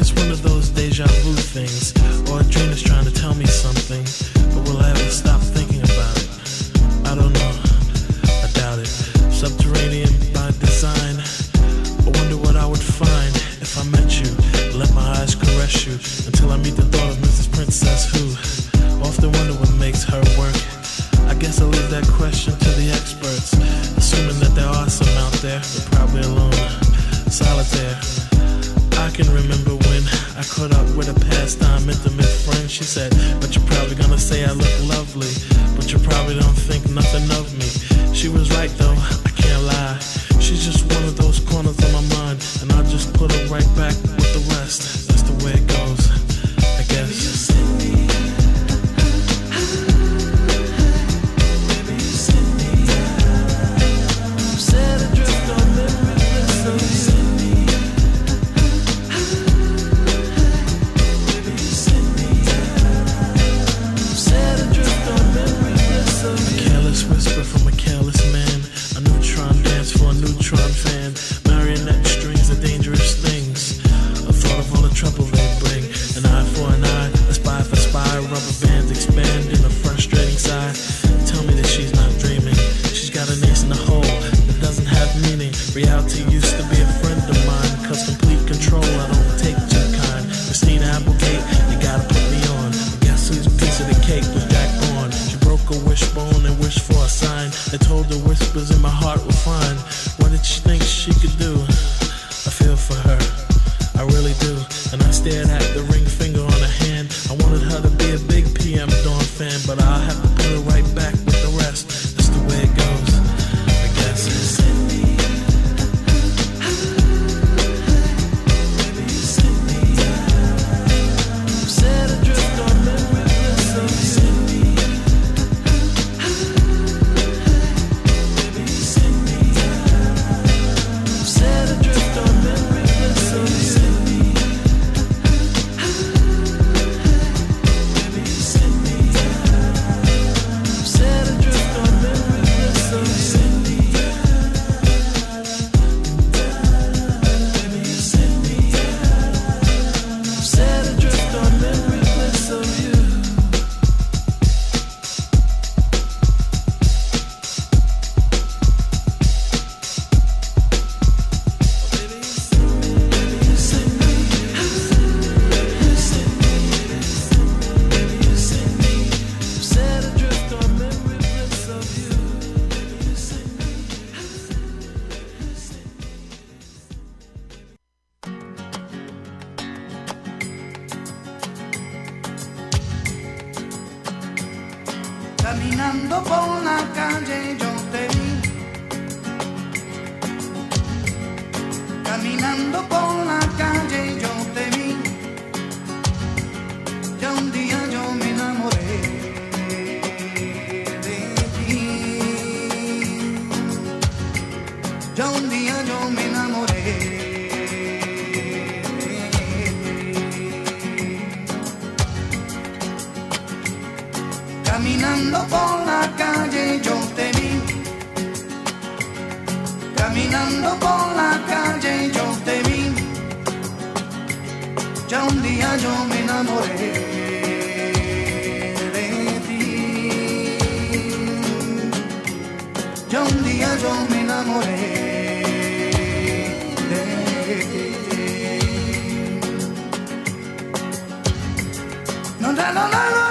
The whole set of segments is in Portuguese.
it's one of the ya un día yo me enamoré de ti. Ya un día yo me enamoré de ti. Caminando por la calle yo te vi. Caminando por la calle ya un día yo me enamoré de ti. Ya un día yo me enamoré. no, no, no, no.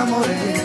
amore.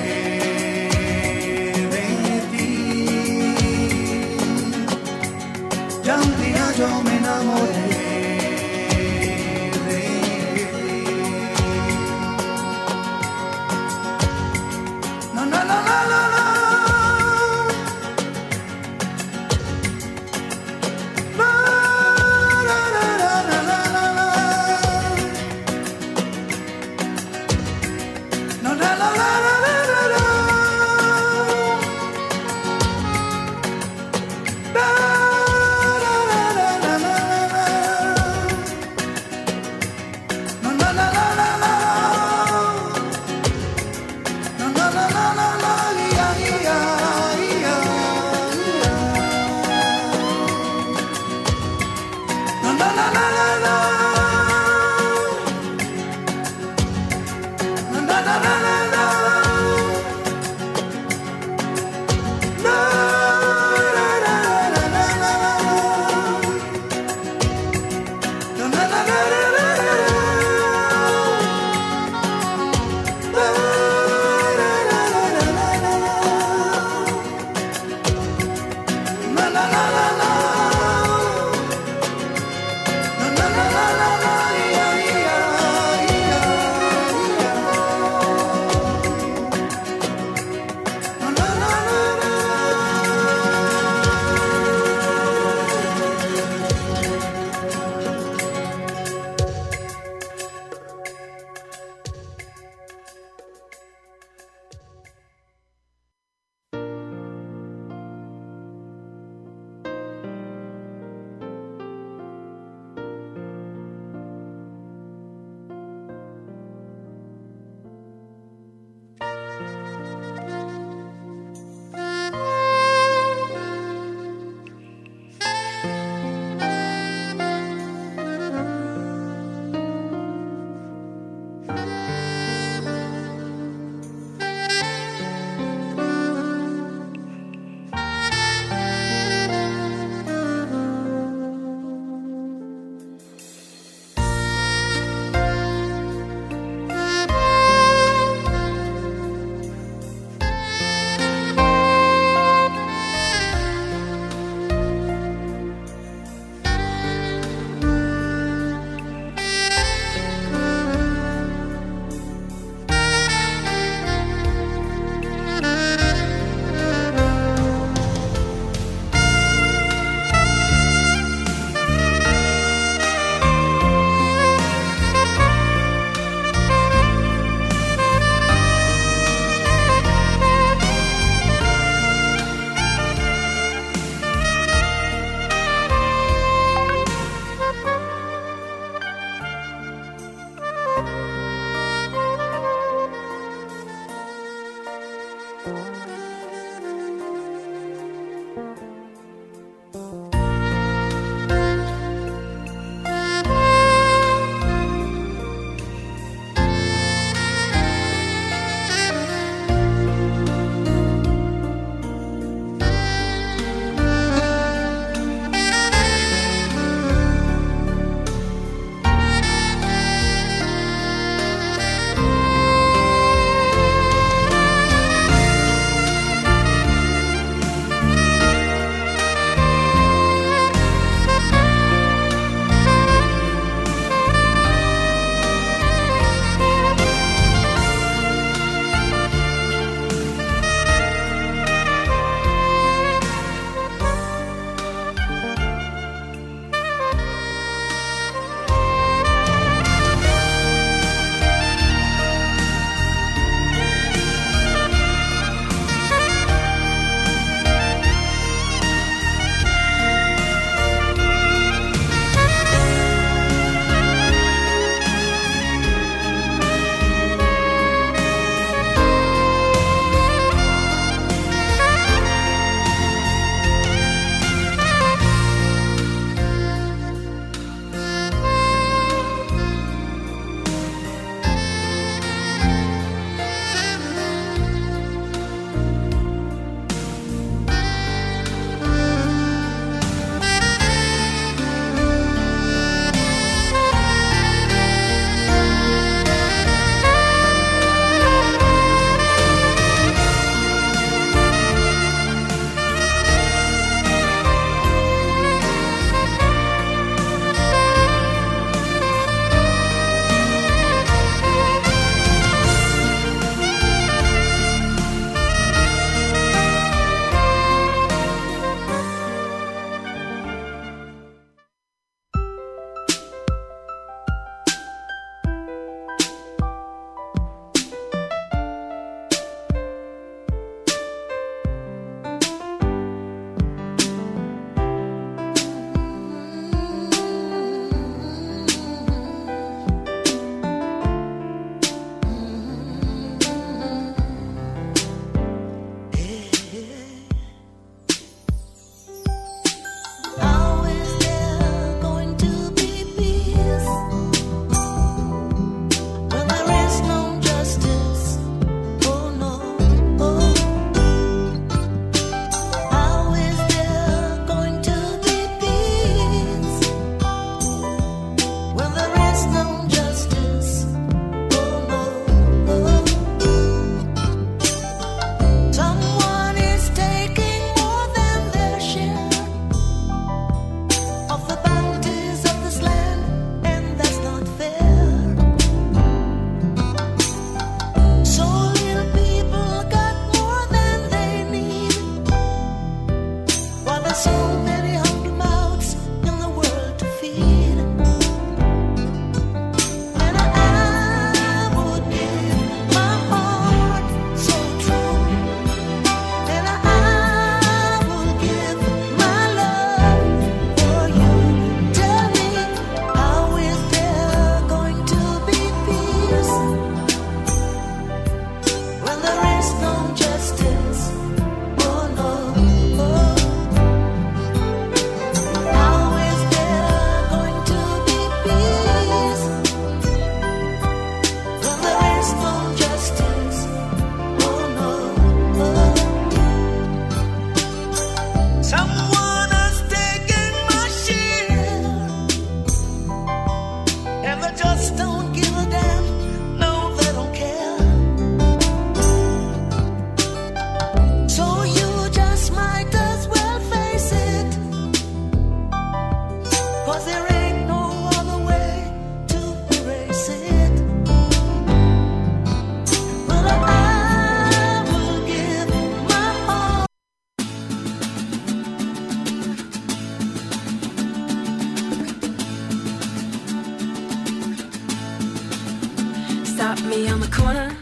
me on the corner.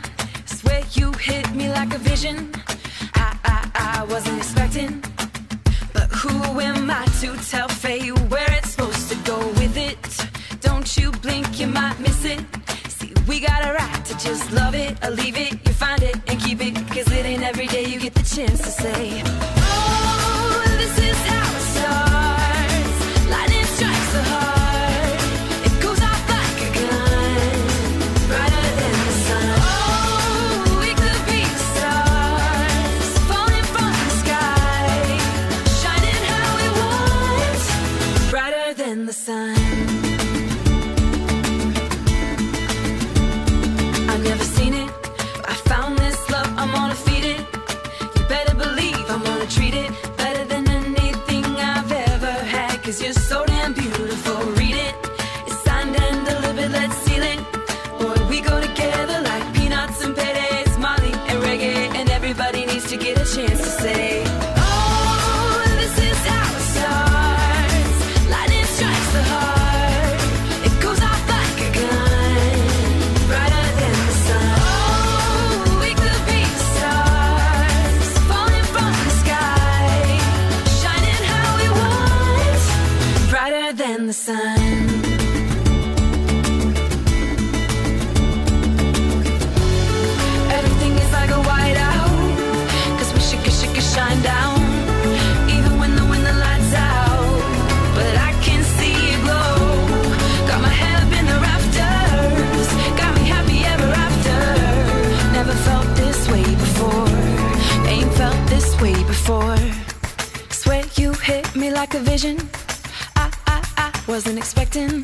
Swear you hit me like a vision. I, I, I wasn't expecting. But who am I to tell fate where it's supposed to go with it? Don't you blink, you might miss it. See, we got a right to just love it or leave it. You find it and keep it. Cause it ain't every day you get the chance to say, Oh, this is how. vision I, I, I wasn't expecting.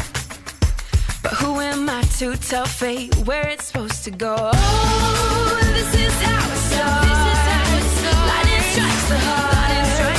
But who am I to tell fate where it's supposed to go? Oh, this is how it starts. Lightning strikes the heart.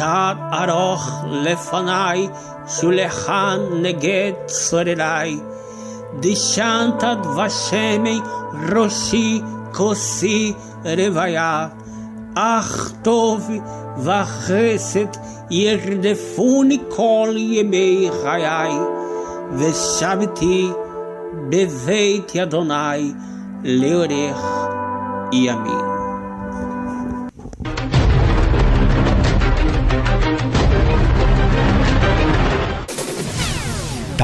Tad aroch lefanai, shulechan neget sorerai. Dishantad vashemi roshi kosi revaya. Ach tov vachesed yerdefuni kol yemei chayai. Veshaviti beveit Adonai leorech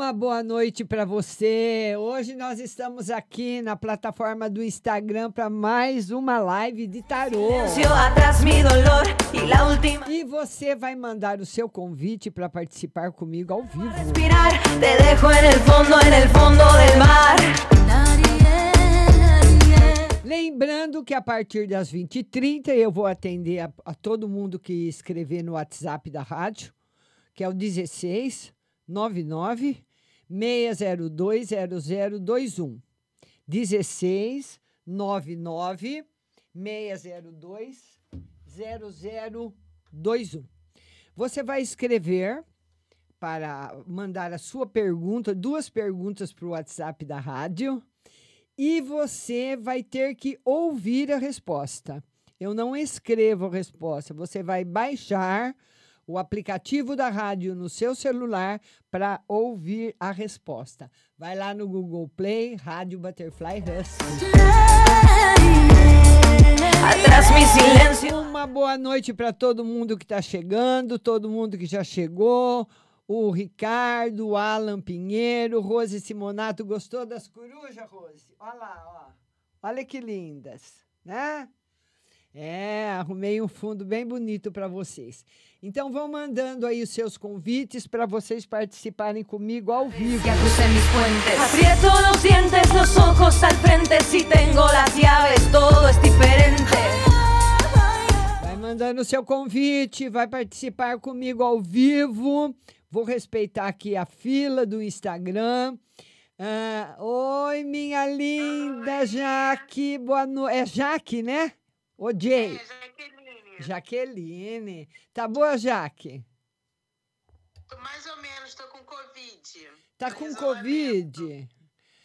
Uma boa noite para você. Hoje nós estamos aqui na plataforma do Instagram para mais uma live de tarô. E você vai mandar o seu convite para participar comigo ao vivo. Lembrando que a partir das 20h30 eu vou atender a, a todo mundo que escrever no WhatsApp da rádio, que é o 16 99 602 0021. 16 99 602 0021. Você vai escrever para mandar a sua pergunta, duas perguntas para o WhatsApp da rádio, e você vai ter que ouvir a resposta. Eu não escrevo a resposta, você vai baixar o aplicativo da rádio no seu celular para ouvir a resposta. Vai lá no Google Play, Rádio Butterfly silencio. Uma boa noite para todo mundo que está chegando, todo mundo que já chegou. O Ricardo, o Alan Pinheiro, Rose Simonato. Gostou das corujas, Rose? Olha lá, ó. Olha que lindas, né? É, arrumei um fundo bem bonito para vocês. Então vão mandando aí os seus convites para vocês participarem comigo ao vivo. Vai mandando o seu convite, vai participar comigo ao vivo. Vou respeitar aqui a fila do Instagram. Ah, oi, minha linda Jaque. Boa noite. É Jaque, né? Ô, Jay. É, Jaqueline. Jaqueline. Tá boa, Jaque? Tô mais ou menos, tô com Covid. Tá com. Covid?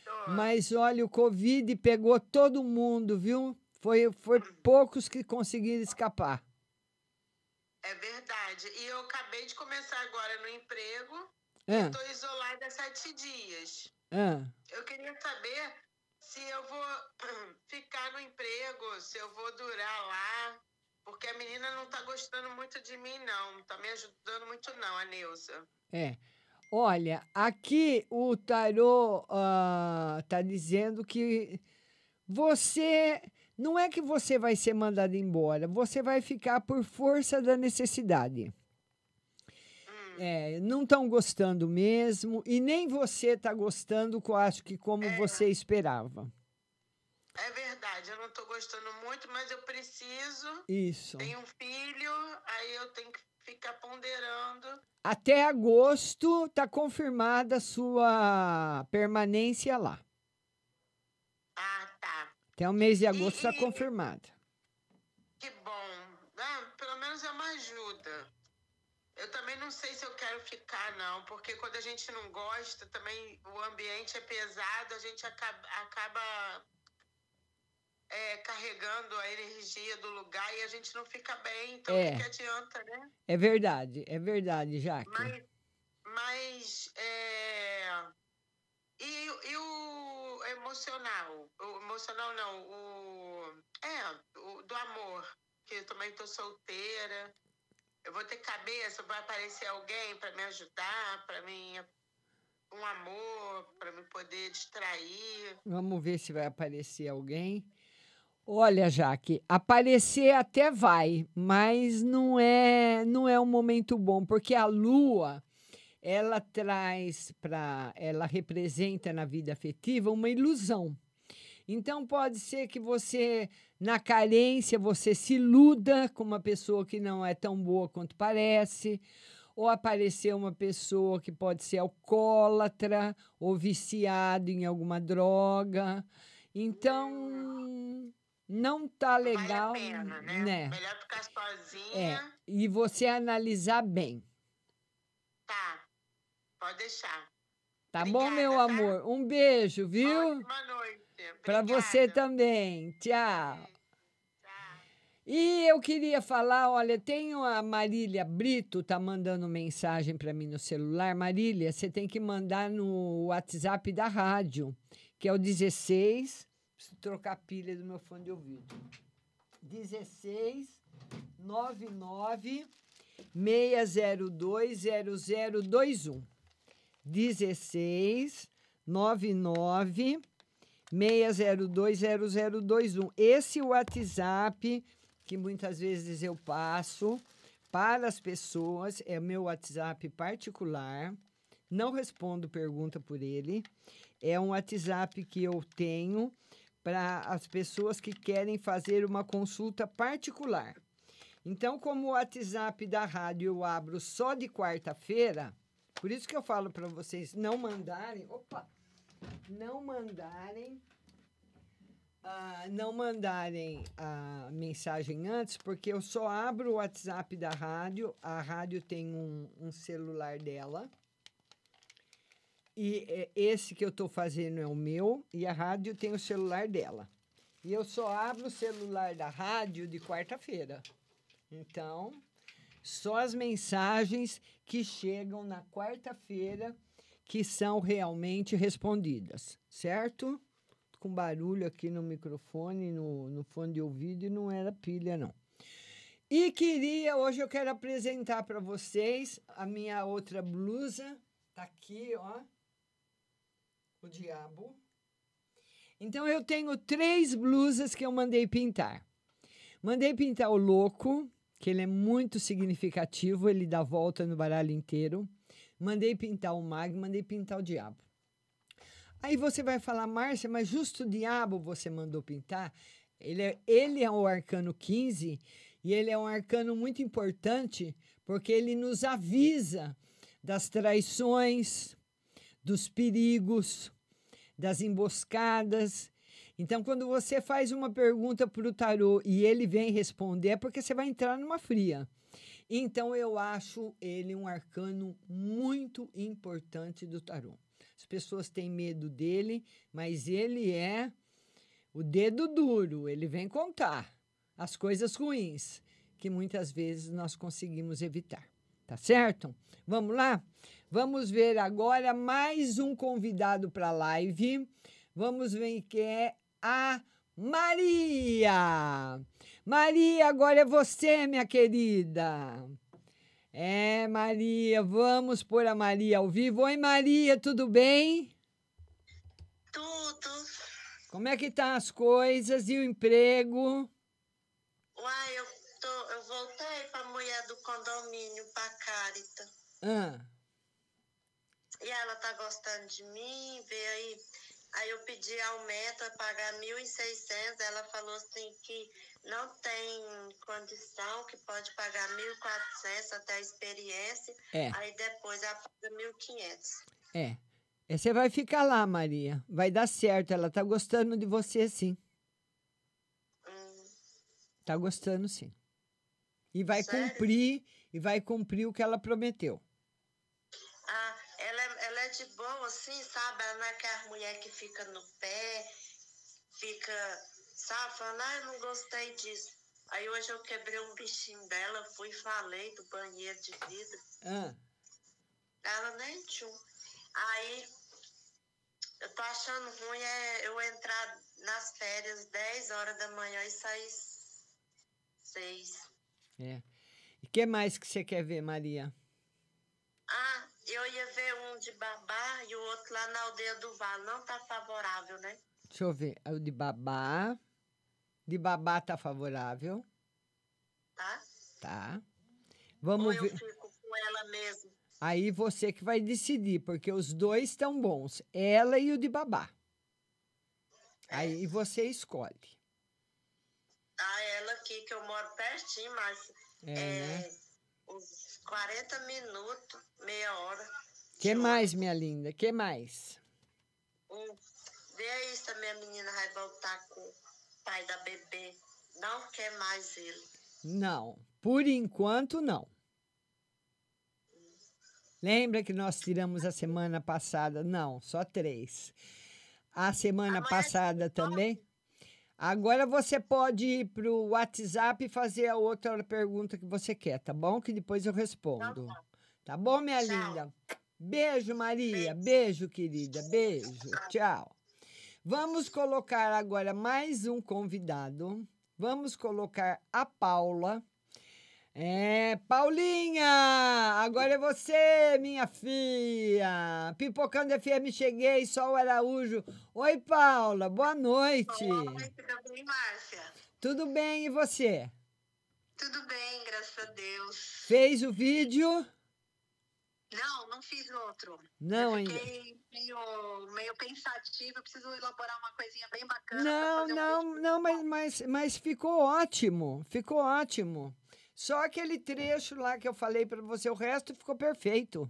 Tô. Mas olha, o Covid pegou todo mundo, viu? Foi, foi poucos que conseguiram escapar. É verdade. E eu acabei de começar agora no emprego. Ah, Tô isolada há sete dias. ah. Eu queria saber se eu vou ficar no emprego, se eu vou durar lá. Porque a menina não tá gostando muito de mim, não. Não tá me ajudando muito, não, a Neuza. É. Olha, aqui o tarô ah, tá dizendo que você não é que você vai ser mandado embora, você vai ficar por força da necessidade. É, não estão gostando mesmo e nem você está gostando, acho que como você esperava. É verdade, eu não tô gostando muito, mas eu preciso. Isso. Tenho um filho, aí eu tenho que ficar ponderando. Até agosto está confirmada a sua permanência lá. Ah, tá. Até o mês de agosto está confirmada. Que bom. Ah, pelo menos é uma ajuda. Eu também não sei se eu quero ficar, não, porque quando a gente não gosta, também o ambiente é pesado, a gente acaba, acaba é, carregando a energia do lugar e a gente não fica bem. Então, É. o que, que adianta, né? É verdade, é verdade, Jaque. Mas, mas é... E, e o emocional? O emocional não, o... É, o do amor. Que eu também tô solteira. Eu vou ter cabeça, vai aparecer alguém para me ajudar, para mim... Um amor, para me poder distrair. Vamos ver se vai aparecer alguém. Olha, Jaque, aparecer até vai, mas não é não é um momento bom, porque a lua ela traz para, ela representa na vida afetiva uma ilusão. Então pode ser que você na carência você se iluda com uma pessoa que não é tão boa quanto parece, ou aparecer uma pessoa que pode ser alcoólatra ou viciado em alguma droga. Então não tá legal, Vale a pena, né? né? Melhor ficar sozinha. É, e você analisar bem. Tá. Pode deixar. Tá bom, meu amor? Um beijo, viu? Boa noite. Para você também. Tchau. E eu queria falar, olha, tenho a Marília Brito, tá mandando mensagem para mim no celular. Marília, você tem que mandar no WhatsApp da rádio, que é o 16. Preciso trocar a pilha do meu fone de ouvido. 16 99 602 0021. 16 99 602 0021. Esse WhatsApp que muitas vezes eu passo para as pessoas é meu WhatsApp particular. Não respondo pergunta por ele. É um WhatsApp que eu tenho para as pessoas que querem fazer uma consulta particular. Então, como o WhatsApp da rádio eu abro só de quarta-feira, por isso que eu falo para vocês não mandarem, opa, não mandarem, ah, não mandarem a mensagem antes, porque eu só abro o WhatsApp da rádio, a rádio tem um, um celular dela, e é, esse que eu estou fazendo é o meu, e a rádio tem o celular dela. E eu só abro o celular da rádio de quarta-feira. Então, só as mensagens que chegam na quarta-feira que são realmente respondidas, certo? Com barulho aqui no microfone, no, no fone de ouvido, e não era pilha, não. E queria, hoje eu quero apresentar para vocês a minha outra blusa. Tá aqui, ó. O diabo. Então eu tenho três blusas que eu mandei pintar. Mandei pintar o louco, que ele é muito significativo, ele dá volta no baralho inteiro. Mandei pintar o mago, mandei pintar o diabo. Aí você vai falar, Márcia, mas justo o diabo você mandou pintar? Ele é, ele é o arcano 15 e ele é um arcano muito importante porque ele nos avisa das traições, dos perigos, das emboscadas. Então, quando você faz uma pergunta para o tarô e ele vem responder, é porque você vai entrar numa fria. Então, eu acho ele um arcano muito importante do tarô. As pessoas têm medo dele, mas ele é o dedo duro, ele vem contar as coisas ruins que muitas vezes nós conseguimos evitar. Tá certo? Vamos lá? Vamos ver agora mais um convidado para a live. Vamos ver que é a Maria. Maria, agora é você, minha querida. É, Maria, vamos pôr a Maria ao vivo. Oi, Maria, tudo bem? Tudo. Como é que tá as coisas e o emprego? Uai, eu, tô, eu voltei pra mulher do condomínio, pra Carita. Ah, E ela tá gostando de mim, veio aí. Aí eu pedi aumento a pagar 1.600. Ela falou assim que não tem condição, que pode pagar 1.400 até a experiência. É. Aí depois ela paga 1.500. é. É, Você vai ficar lá, Maria. Vai dar certo. Ela tá gostando de você, sim. Tá gostando, sim. E vai Sério? cumprir, e vai cumprir o que ela prometeu. Ah, ela, é- ela é de boa, assim, sabe? Ela não é aquela mulher que fica no pé, fica, sabe? Falando, ah, eu não gostei disso. Aí hoje eu quebrei um bichinho dela, fui e falei do banheiro de vidro. Ah, Ela nem tchum. Aí eu tô achando ruim é eu entrar nas férias 10 horas da manhã e sair 6. é. E o que mais que você quer ver, Maria? Ah, eu ia ver um de babá e o outro lá na aldeia do Vale. Não tá favorável, né? Deixa eu ver. O de babá. De babá tá favorável. Tá? Tá. Ou Vamos eu ver. fico com ela mesmo. Aí você que vai decidir, porque os dois estão bons, ela e o de babá. Aí você escolhe. Ah, ela aqui, que eu moro pertinho, mas É, é, né? uns 40 minutos, meia hora. Que mais, minha linda? Que mais? Um, vê aí se a minha menina vai voltar com pai da bebê. Não quer mais ele. Não, por enquanto não. Lembra que nós tiramos a semana passada? Não, só três. A semana passada também. Agora você pode ir para o WhatsApp e fazer a outra pergunta que você quer, tá bom? Que depois eu respondo. Tá bom, minha linda? Beijo, Maria. Beijo, querida. Beijo. Tchau. Vamos colocar agora mais um convidado. Vamos colocar a Paula. É, Paulinha, agora é você, minha filha. Pipocando FM, cheguei, Sol Araújo. Oi, Paula, boa noite. Tudo bem, Márcia? Tudo bem, e você? Tudo bem, graças a Deus. Fez o vídeo? Não, não fiz outro. Não eu ainda. Meio, meio pensativa, eu preciso elaborar uma coisinha bem bacana. Não, fazer um não, não, mas, mas, mas ficou ótimo, ficou ótimo. Só aquele trecho lá que eu falei para você, o resto ficou perfeito.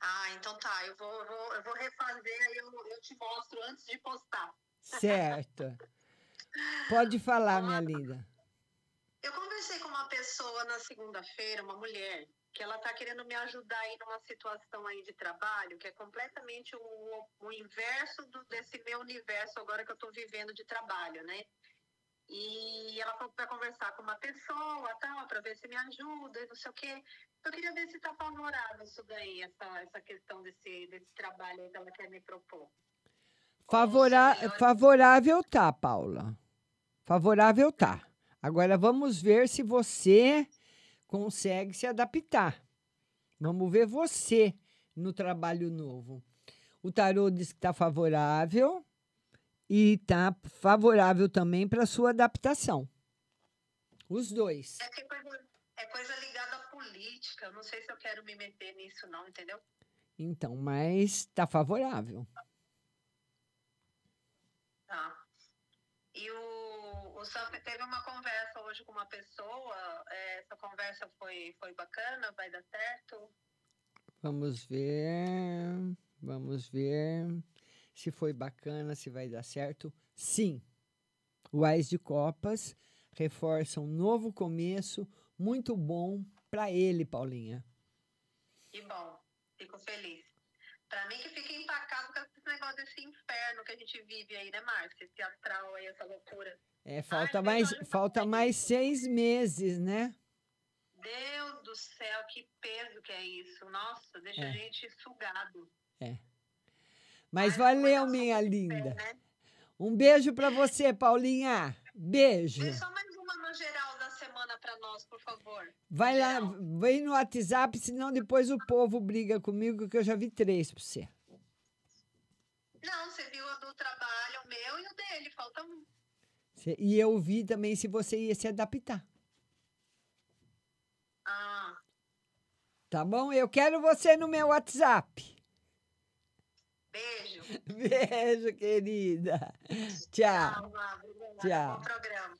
Ah, então tá. Eu vou, eu vou, eu vou refazer, aí eu, eu te mostro antes de postar. Certo. Pode falar, minha linda. Eu conversei com uma pessoa na segunda-feira, uma mulher, que ela tá querendo me ajudar aí numa situação aí de trabalho, que é completamente o, o inverso do- desse meu universo agora que eu tô vivendo de trabalho, né? E ela falou para conversar com uma pessoa, tal, para ver se me ajuda e não sei o quê. Eu queria ver se tá favorável isso daí, essa, essa questão desse, desse trabalho que ela quer me propor. Favora- favorável tá, Paula. Favorável tá. Agora vamos ver se você consegue se adaptar. Vamos ver você no trabalho novo. O tarô diz que está favorável e está favorável também para sua adaptação. Os dois. É, é coisa, é coisa ligada à política. Eu não sei se eu quero me meter nisso, não, entendeu? Então, mas está favorável. Tá. E o, o Sam teve uma conversa hoje com uma pessoa. é, essa conversa foi, foi bacana, vai dar certo? Vamos ver. Vamos ver se foi bacana, se vai dar certo. Sim. O Ais de Copas reforça um novo começo muito bom para ele, Paulinha. Que bom, fico feliz. Pra mim que fica empacado com esse negócio desse inferno que a gente vive aí, né, Márcia? Esse astral aí, essa loucura. É, falta mais, falta mais seis meses, né? Deus do céu, que peso que é isso. Nossa, deixa É. a gente sugado. É. Mas valeu, minha linda. Um beijo para você, Paulinha. Beijo. Vê só mais geral da semana pra nós, por favor. Vai lá, vem no WhatsApp, senão depois o povo briga comigo, que eu já vi três para você. Não, você viu a do trabalho, o meu e o dele, falta um. E eu vi também se você ia se adaptar. Ah, Tá bom? Eu quero você no meu WhatsApp. beijo. Beijo, querida. Tchau. Tchau. Bom programa.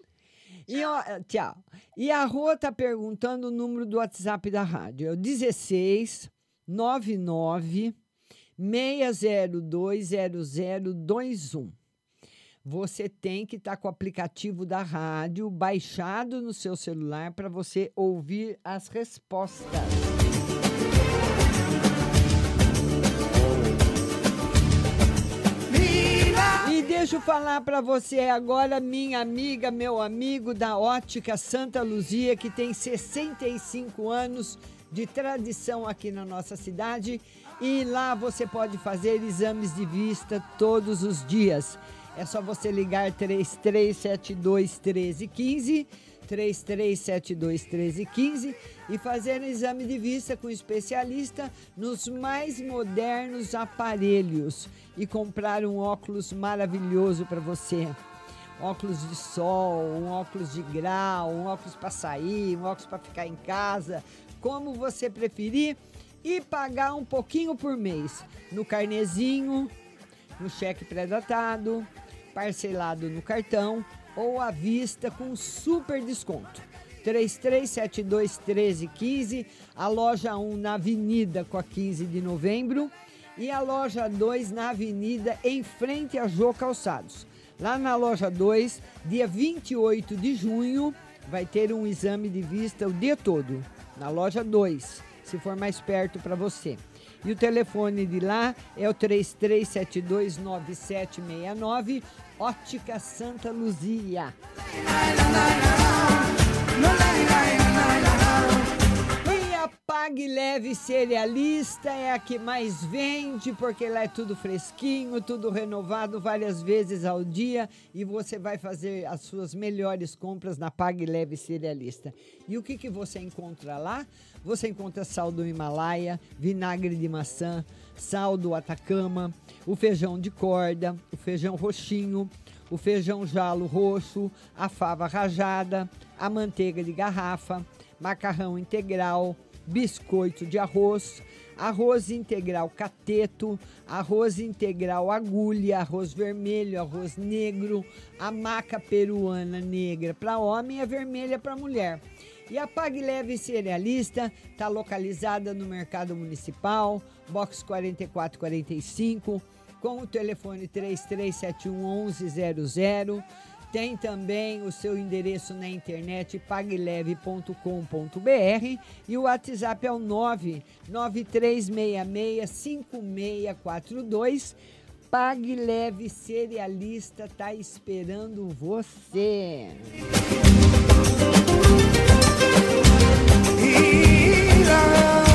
E, ó, tchau. E a Rô tá perguntando o número do WhatsApp da rádio. É o 16 99 602 0021. Você tem que estar com o aplicativo da rádio baixado no seu celular para você ouvir as respostas. Deixa eu falar para você agora, minha amiga, meu amigo da Ótica Santa Luzia, que tem 65 anos de tradição aqui na nossa cidade. E lá você pode fazer exames de vista todos os dias. É só você ligar 3372 1315, 3372 1315 e fazer um exame de vista com um especialista nos mais modernos aparelhos e comprar um óculos maravilhoso para você. Óculos de sol, um óculos de grau, um óculos para sair, um óculos para ficar em casa, como você preferir. e pagar um pouquinho por mês no carnezinho, no cheque pré-datado, parcelado no cartão ou à vista com super desconto. 3372 1315, a loja 1 na Avenida com a 15 de novembro e a loja 2 na Avenida em frente a Jô Calçados. Lá na loja 2, dia 28 de junho, vai ter um exame de vista o dia todo. Na loja 2, se for mais perto para você. E o telefone de lá é o 33729769, Ótica Santa Luzia. E a Pague Leve Cerealista é a que mais vende, porque lá é tudo fresquinho, tudo renovado várias vezes ao dia e você vai fazer as suas melhores compras na Pague Leve Cerealista. E o que, que você encontra lá? Você encontra sal do Himalaia, vinagre de maçã, sal do Atacama, o feijão de corda, o feijão roxinho, o feijão jalo roxo, a fava rajada, a manteiga de garrafa, macarrão integral, biscoito de arroz, arroz integral cateto, arroz integral agulha, arroz vermelho, arroz negro, a maca peruana negra para homem e a vermelha para mulher. E a Pag Leve Cerealista está localizada no Mercado Municipal, box 4445, com o telefone 3371 1100. Tem também o seu endereço na internet pagleve.com.br e o WhatsApp é o 993665642. Pague Leve Cerealista tá esperando você. E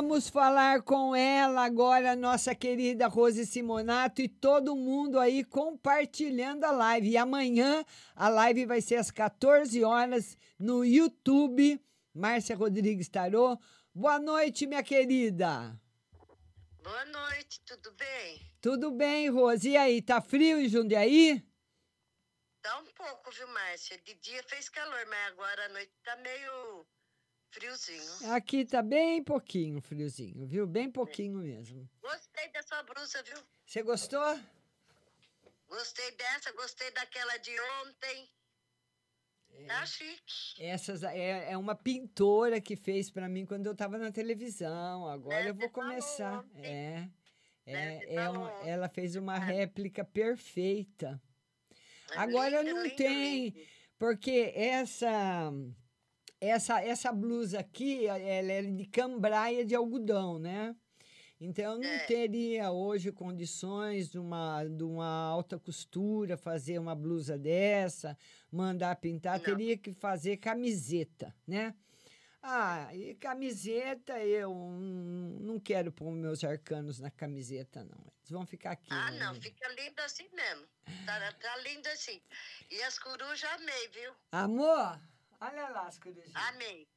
vamos falar com ela agora, nossa querida Rose Simonato e todo mundo aí compartilhando a live. E amanhã a live vai ser às 14 horas no YouTube. Márcia Rodrigues Tarô. Boa noite, minha querida. Boa noite, tudo bem? Tudo bem, Rose? E aí, tá frio em Jundiaí? Tá um pouco, viu, Márcia? De dia fez calor, mas agora à noite tá meio friozinho. Aqui tá bem pouquinho friozinho, viu? Bem pouquinho mesmo. Gostei da sua blusa, viu? Você gostou? Gostei dessa, gostei daquela de ontem. Tá chique. Essas é, é uma pintora que fez pra mim quando eu tava na televisão. Agora eu vou começar. É. É, é uma- ela fez uma réplica perfeita. Agora lindo, não lindo, tem, porque essa essa essa blusa aqui, ela é de cambraia de algodão, né? Então eu não teria hoje condições de uma, de uma alta costura fazer uma blusa dessa, mandar pintar, teria que fazer camiseta, né? Ah, e camiseta eu não quero pôr meus arcanos na camiseta, não. Eles vão ficar aqui. Ah, né? não, fica lindo assim mesmo. Tá, tá lindo assim. E as corujas amei, viu? Amor, olha lá as corujinhas. Amei.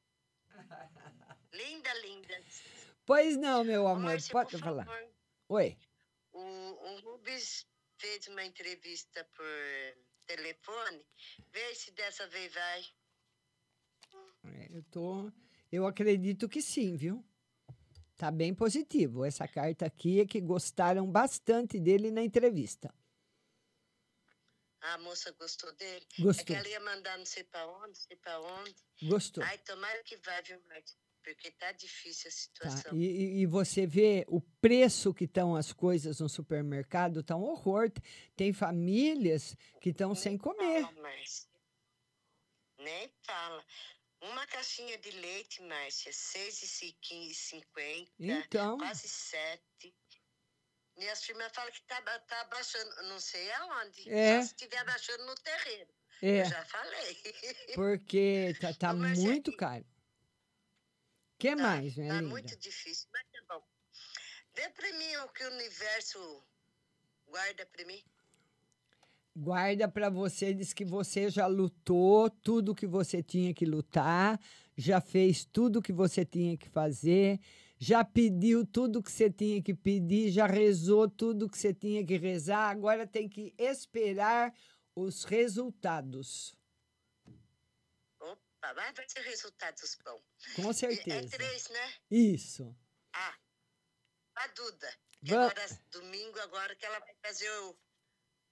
linda, linda. Pois não, meu amor, Márcia, pode falar. favor, Oi. O, o Rubens fez uma entrevista por telefone. Vê se dessa vez vai. É, Eu tô, eu acredito que sim, viu? Tá bem positivo. Essa carta aqui é que gostaram bastante dele na entrevista. A moça gostou dele? Gostou. É que ela ia mandar não sei pra onde, não sei pra onde. Gostou. Ai, tomara que vai, viu, Márcia? Porque tá difícil a Tá? situação. E, e- e você vê o preço que estão as coisas no supermercado, tá um horror. Tem famílias que estão sem comer. Fala, Márcia. Nem fala. Uma caixinha de leite, Márcia, R$ 6,50. Então. Quase 7. E as firmas falam que tá, tá baixando, não sei aonde. É. Só se estiver baixando no terreno. É. Eu já falei. Porque tá, tá muito caro. O que mais, minha Tá linda? muito difícil, mas tá bom. Vê pra mim o que o universo guarda pra mim. Guarda para você, diz que você já lutou tudo que você tinha que lutar, já fez tudo que você tinha que fazer, já pediu tudo que você tinha que pedir, já rezou tudo que você tinha que rezar, agora tem que esperar os resultados. Mas vai ter resultados bons. Com É certeza. três, né? Isso. Ah, a Duda. Que Va- agora, domingo, agora que ela vai fazer o-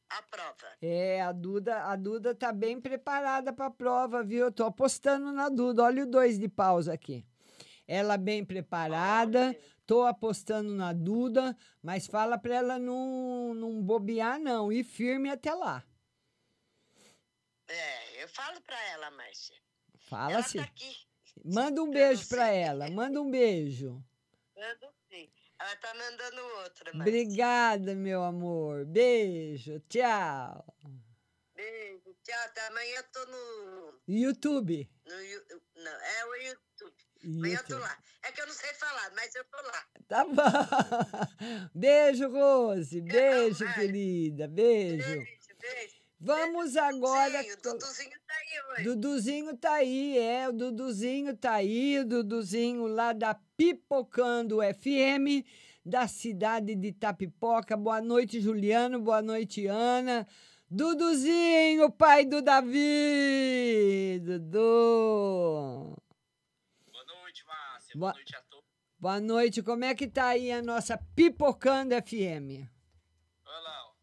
a prova. É, a Duda, a Duda tá bem preparada para a prova, viu? Eu tô apostando na Duda. Olha o dois de pausa aqui. Ela bem preparada, tô apostando na Duda, mas fala para ela não, não bobear, não. Ir firme até lá. É, eu falo pra ela, Márcia. Fala ela assim. tá. Manda um beijo para ela. Manda um beijo. Mando sim. Ela tá mandando outra, Márcia. Obrigada, meu amor. Beijo. Tchau. Beijo, tchau. Até amanhã eu tô no. YouTube. no não, é o YouTube. Amanhã eu tô lá. É que eu não sei falar, mas eu tô lá. Tá bom. Beijo, Rose. Beijo, querida. Beijo. Beijo. Vamos agora. Sim, o Duduzinho tá aí hoje. Duduzinho tá aí, é. O Duduzinho tá aí. O Duduzinho lá da Pipocando FM, da cidade de Tapipoca. Boa noite, Juliano. Boa noite, Ana. Duduzinho, pai do Davi. Dudu. Boa noite. Boa- a todos. Boa noite. Como é que tá aí a nossa Pipocando FM? Olha lá, ó.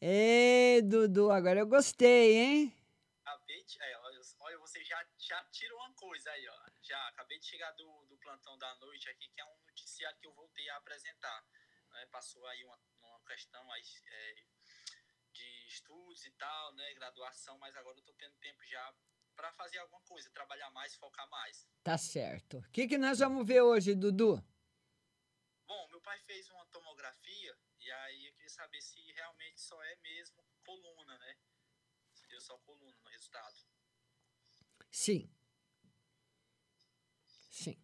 Ê, Dudu, agora eu gostei, hein? Acabei de, é, olha, você já, já tirou uma coisa aí, ó. Já acabei de chegar do, do plantão da noite aqui, que é um noticiário que eu voltei a apresentar. né? Passou aí uma, uma questão aí, é, de estudos e tal, né? Graduação, mas agora eu tô tendo tempo já para fazer alguma coisa, trabalhar mais, focar mais. Tá certo. O que, que nós vamos ver hoje, Dudu? Bom, meu pai fez uma tomografia e aí eu queria saber se realmente só é mesmo coluna, né? Se deu só coluna no resultado. Sim. Sim.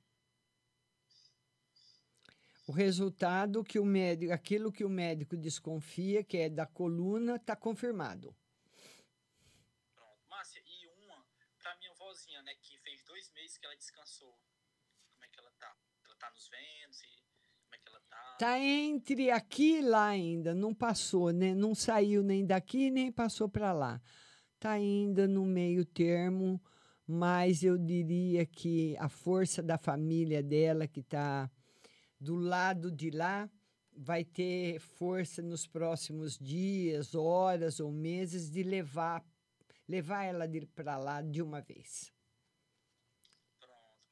O resultado que o médico, aquilo que o médico desconfia, que é da coluna, está confirmado. Márcia, e uma né, que fez dois meses que ela descansou. Como é que ela tá? Ela tá nos vendo? Se, como é que ela tá? Tá entre aqui e lá ainda, não passou, né? Não saiu nem daqui nem passou para lá. Tá ainda no meio termo, mas eu diria que a força da família dela que tá do lado de lá vai ter força nos próximos dias, horas ou meses de levar levar ela para lá de uma vez.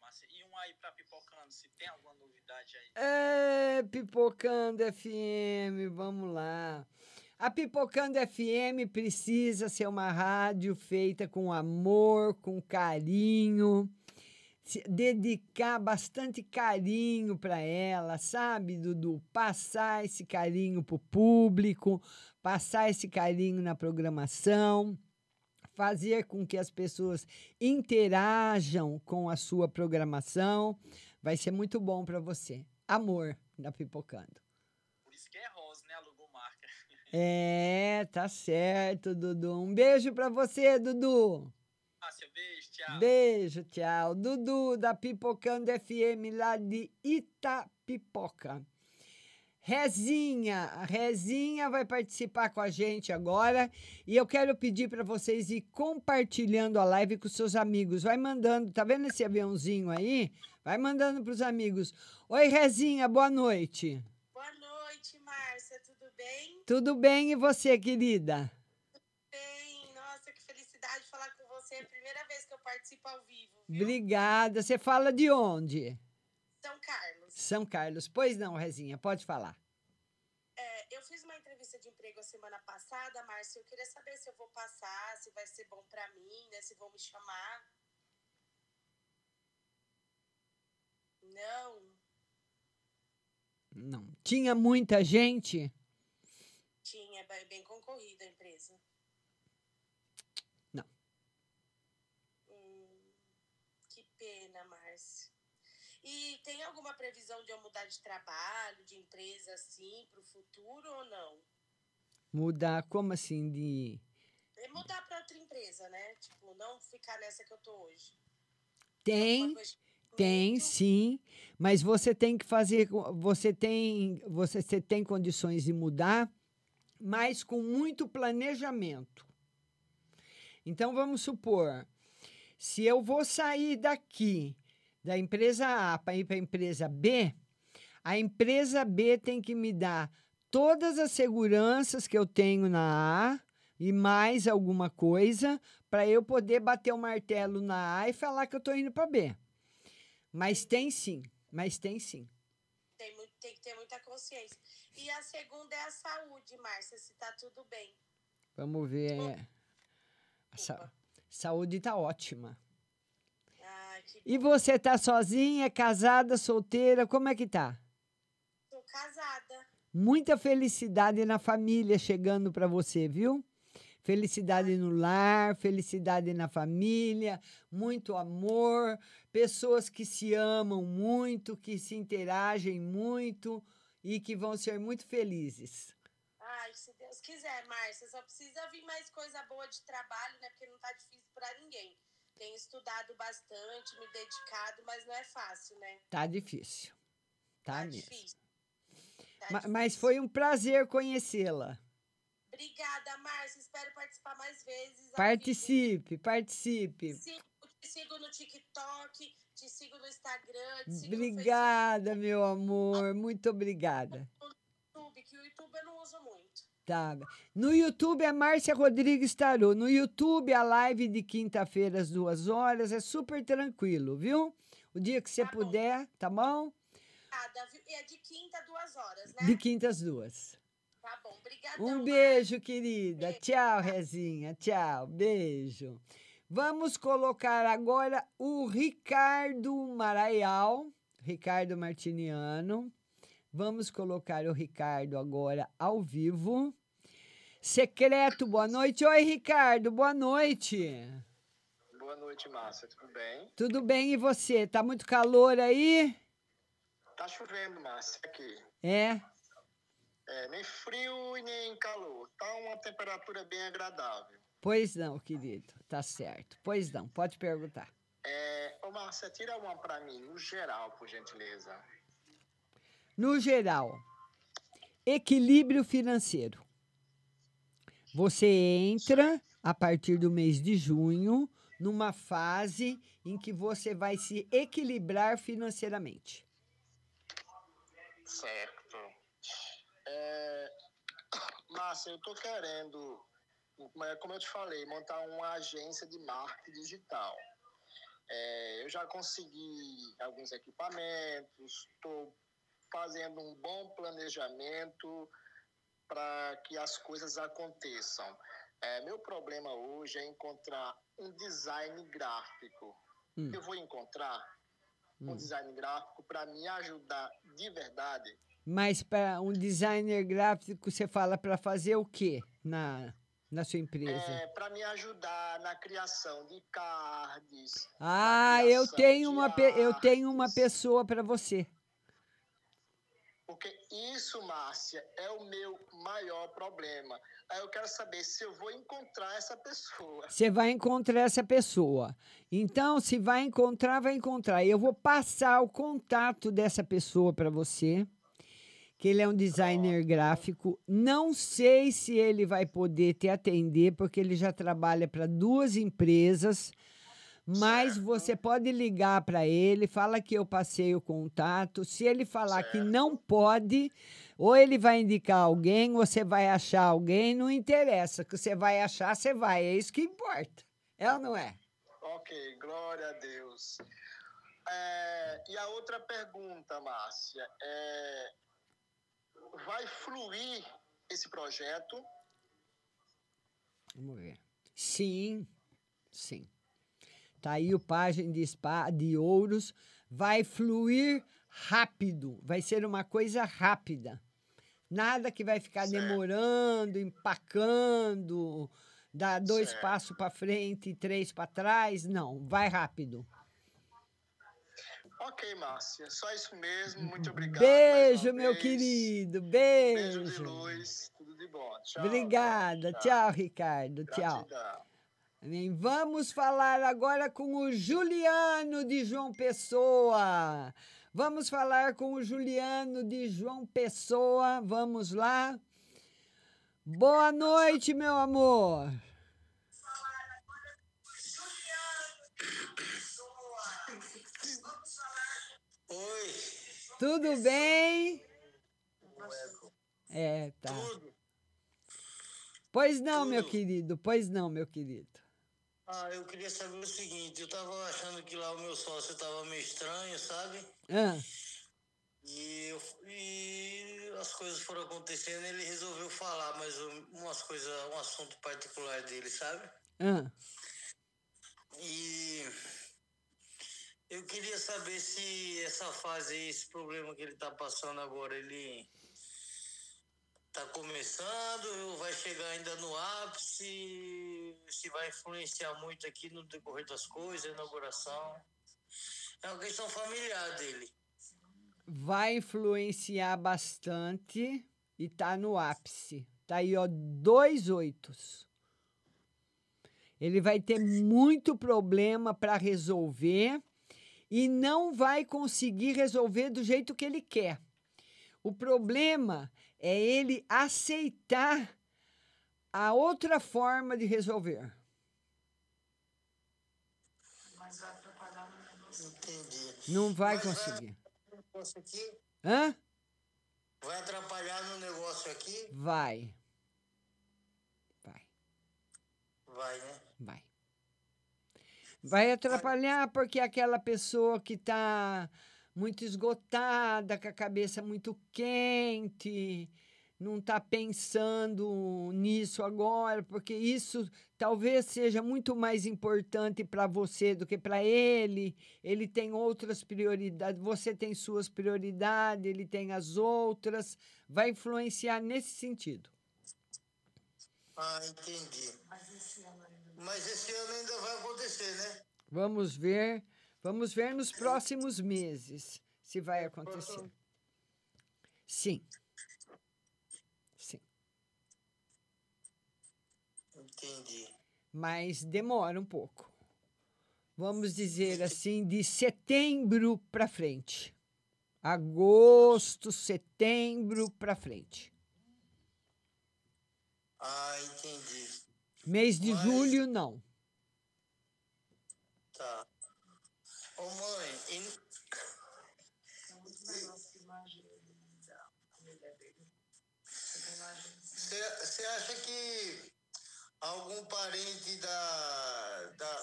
Márcia, e um aí pra pipocando, se tem alguma novidade aí? É, Pipocando FM, vamos lá. A Pipocando FM precisa ser uma rádio feita com amor, com carinho, se dedicar bastante carinho para ela, sabe, Dudu? Passar esse carinho para o público, passar esse carinho na programação, fazer com que as pessoas interajam com a sua programação. Vai ser muito bom para você. Amor da Pipocando. Por isso que é rosa, né? Alugou marca. É, tá certo, Dudu. Um beijo para você, Dudu. Márcia, beijo, tchau. Beijo, tchau. Dudu da Pipocando FM lá de Itapipoca. Rezinha, a Rezinha vai participar com a gente agora e eu quero pedir para vocês ir compartilhando a live com seus amigos. Vai mandando, tá vendo esse aviãozinho aí? Vai mandando para os amigos. Oi, Rezinha, boa noite. Boa noite, Márcia, tudo bem? Tudo bem e você, querida? Bem, nossa, que felicidade falar com você. É a primeira vez que eu participo ao vivo. viu? Obrigada. Você fala de onde? São Carlos. Pois não, Rezinha, pode falar. É, eu fiz uma entrevista de emprego a semana passada, Márcia. Eu queria saber se eu vou passar, se vai ser bom pra mim, né? Se vão me chamar. Não, Não. Tinha muita gente? tinha, é bem concorrida a empresa. Não. Hum, que pena, Márcia. E tem alguma previsão de eu mudar de trabalho, de empresa assim, pro futuro ou não? Mudar, como assim? De. É mudar para outra empresa, né? Tipo, não ficar nessa que eu tô hoje. Tem, tem sim, mas você tem que fazer. Você tem, você, você tem condições de mudar, mas com muito planejamento. Então, vamos supor. Se eu vou sair daqui, da empresa A, para ir para a empresa B, a empresa B tem que me dar todas as seguranças que eu tenho na A e mais alguma coisa para eu poder bater o martelo na A e falar que eu estou indo para B. Mas tem sim, mas tem sim. Tem, muito, tem que ter muita consciência. E a segunda é a saúde, Márcia, se tá tudo bem. Vamos ver. A sa- saúde está ótima. E você tá sozinha, casada, solteira? Como é que tá? tô casada. Muita felicidade na família chegando para você, viu? Felicidade no lar, felicidade na família, muito amor, pessoas que se amam muito, que se interagem muito e que vão ser muito felizes. Ai, se Deus quiser, Márcia, só precisa vir mais coisa boa de trabalho, né? Porque não tá difícil pra ninguém. Tenho estudado bastante, me dedicado, mas não é fácil, né? Tá difícil. Tá, mesmo. Difícil. Tá Ma- difícil. Mas foi um prazer conhecê-la. Obrigada, Márcia. Espero participar mais vezes. Participe, participe. Sigo- te sigo no TikTok, te sigo no Instagram, sigo Obrigada, meu amor. Muito obrigada. no YouTube, que o YouTube eu não uso muito. Tá. No YouTube é Márcia Rodrigues Tarô. No YouTube, a live de quinta-feira às duas horas é super tranquilo, viu? O dia que você puder, tá bom? Obrigada, viu? E é de quinta duas horas, né? De quinta às duas. Tá bom, obrigadão. Um beijo, querida. Tchau, Rezinha. Tchau. Beijo. Vamos colocar agora o Ricardo Maraial, Ricardo Martiniano. Vamos colocar o Ricardo agora ao vivo. Secreto, boa noite. Oi, Ricardo, boa noite. Boa noite, Márcia. Tudo bem? Tudo bem e você? Tá muito calor aí? Tá chovendo, Márcia, aqui. É? É, nem frio e nem calor. Tá uma temperatura bem agradável. Pois não, querido. Tá certo. Pois não, pode perguntar. É, ô, Márcia, tira uma pra mim, no geral, por gentileza. No geral, equilíbrio financeiro. Você entra a partir do mês de junho numa fase em que você vai se equilibrar financeiramente. Certo. É, Márcia, eu tô querendo, é, como eu te falei, montar uma agência de marketing digital. É, eu já consegui alguns equipamentos, estou fazendo um bom planejamento para que as coisas aconteçam. É, meu problema hoje é encontrar um design gráfico. Hum. Eu vou encontrar um Hum. design gráfico para me ajudar de verdade Mas para um designer gráfico, você fala para fazer o quê na, na sua empresa? É, para me ajudar na criação de cards. ah, eu tenho uma pe- eu tenho uma pessoa para você. Porque isso, Márcia, é o meu maior problema. Aí eu quero saber se eu vou encontrar essa pessoa. Você vai encontrar essa pessoa. Então, se vai encontrar, vai encontrar. Eu vou passar o contato dessa pessoa para você, que ele é um designer gráfico. Não sei se ele vai poder te atender, porque ele já trabalha para duas empresas. Mas você pode ligar para ele, fala que eu passei o contato. Se ele falar que não pode, ou ele vai indicar alguém, você vai achar alguém, não interessa. Que você vai achar, você vai. É isso que importa. É ou não é? Ok, glória a Deus. É, e a outra pergunta, Márcia, é, vai fluir esse projeto? Vamos ver. Sim, sim. Tá aí o página de, spa, de ouros. Vai fluir rápido. Vai ser uma coisa rápida. Nada que vai ficar demorando, empacando, dar dois Certo. passos para frente e três para trás. Não, vai rápido. Ok, Márcia, só isso mesmo. Muito obrigado. Beijo, meu vez. querido. Beijo de Beijo. luz. Tudo de bom. Tchau. Obrigada. Tchau, Ricardo. Tchau. Amém. Vamos falar agora com o Juliano de João Pessoa. Vamos falar com o Juliano de João Pessoa. Vamos lá. Boa noite, meu amor. Oi. Tudo bem? É, tá. Pois não, meu querido. Pois não, meu querido. Ah, eu queria saber o seguinte, eu tava achando que lá o meu sócio tava meio estranho, sabe? Ah, E, eu- e as coisas foram acontecendo, ele resolveu falar mais um- umas coisas, um assunto particular dele, sabe? ah. E eu queria saber se essa fase esse problema que ele tá passando agora, ele tá começando vai chegar ainda no ápice, se vai influenciar muito aqui no decorrer das coisas, inauguração. É uma questão familiar dele. Vai influenciar bastante e tá no ápice. Tá aí, ó, dois oitos. Ele vai ter muito problema para resolver e não vai conseguir resolver do jeito que ele quer. O problema é ele aceitar a outra forma de resolver. Entendi. Não vai Mas conseguir. no negócio aqui, Hã? vai atrapalhar no negócio aqui? Vai, Vai, né? vai. Vai atrapalhar porque aquela pessoa que está muito esgotada, com a cabeça muito quente, não está pensando nisso agora, porque isso talvez seja muito mais importante para você do que para ele. Ele tem outras prioridades, você tem suas prioridades, ele tem as outras. Vai influenciar nesse sentido. Ah, entendi. Mas esse ano ainda vai acontecer, né? Vamos ver, vamos ver nos próximos meses se vai acontecer. Sim. Sim. Entendi. Mas demora um pouco. Vamos dizer assim, de setembro para frente. Agosto, setembro para frente. Ah, entendi. Mês de julho, não. Tá. Ô, mãe, e... Você acha que algum parente da, da,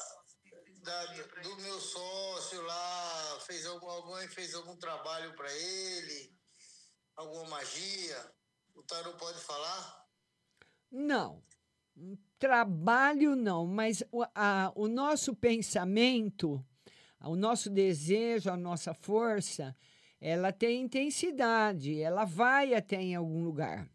da- do meu sócio lá fez algum, fez algum trabalho para ele? Alguma magia? O Tarô pode falar? Não. Trabalho não, mas o, a- o nosso pensamento, o nosso desejo, a nossa força, ela tem intensidade, ela vai até em algum lugar.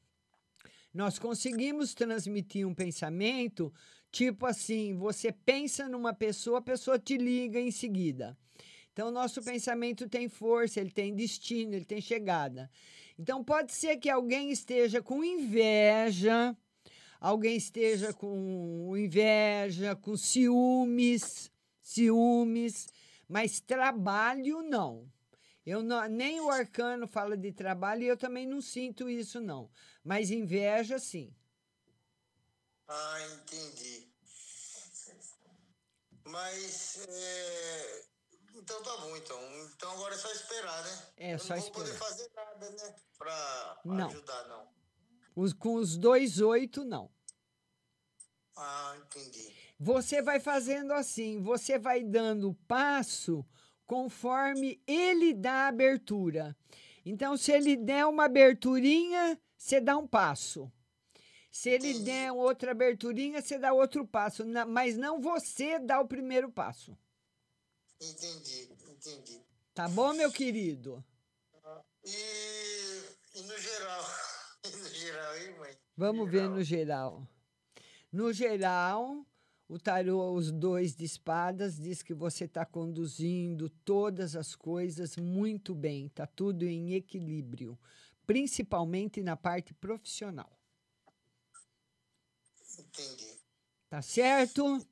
Nós conseguimos transmitir um pensamento, tipo assim, você pensa numa pessoa, a pessoa te liga em seguida. Então, nosso pensamento tem força, ele tem destino, ele tem chegada. Então, pode ser que alguém esteja com inveja, alguém esteja com inveja, com ciúmes, ciúmes, mas trabalho não. Eu não, nem o arcano fala de trabalho e eu também não sinto isso não. Mas inveja sim. Ah, entendi. Mas, é... então tá bom, então. Então agora é só esperar, né? É, Eu só não vou poder esperar. fazer nada, né? Pra Não. ajudar, não. Os, com os dois oito não. Ah, entendi. Você vai fazendo assim, você vai dando passo conforme ele dá a abertura. Então, se ele der uma aberturinha, você dá um passo. Se ele der outra aberturinha, você dá outro passo. Mas não você dá o primeiro passo. Entendi, entendi. Tá bom, meu querido? E, e no geral, e no geral, hein, mãe? Vamos ver no geral. No geral, o tarô, os dois de espadas, diz que você está conduzindo todas as coisas muito bem, está tudo em equilíbrio, principalmente na parte profissional. Entendi. Tá certo?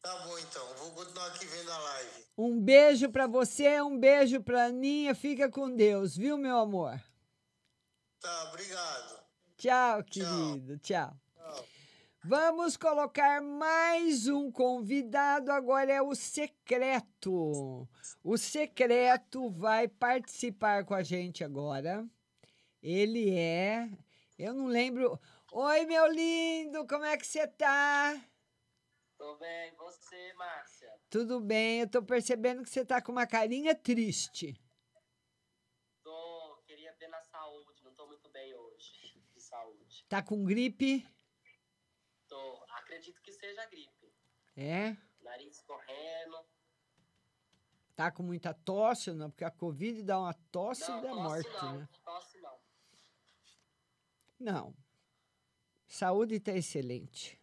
Tá bom, então. Vou continuar aqui vendo a live. Um beijo para você, um beijo para Aninha. Fica com Deus, viu, meu amor? Tá, obrigado. Tchau, querido. Tchau. Vamos colocar mais um convidado, agora é o secreto. O secreto vai participar com a gente agora. Ele é. Eu não lembro. Oi, meu lindo, como é que você tá? Tô bem, e você, Márcia? Tudo bem, eu tô percebendo que você tá com uma carinha triste. Tô, queria ver na saúde, não tô muito bem hoje, de saúde. Tá com gripe? Acredito que seja gripe. É? Nariz correndo. Tá com muita tosse, não? Porque a Covid dá uma tosse não, e dá tosse morte, não, né? tosse não. Não. Saúde tá excelente.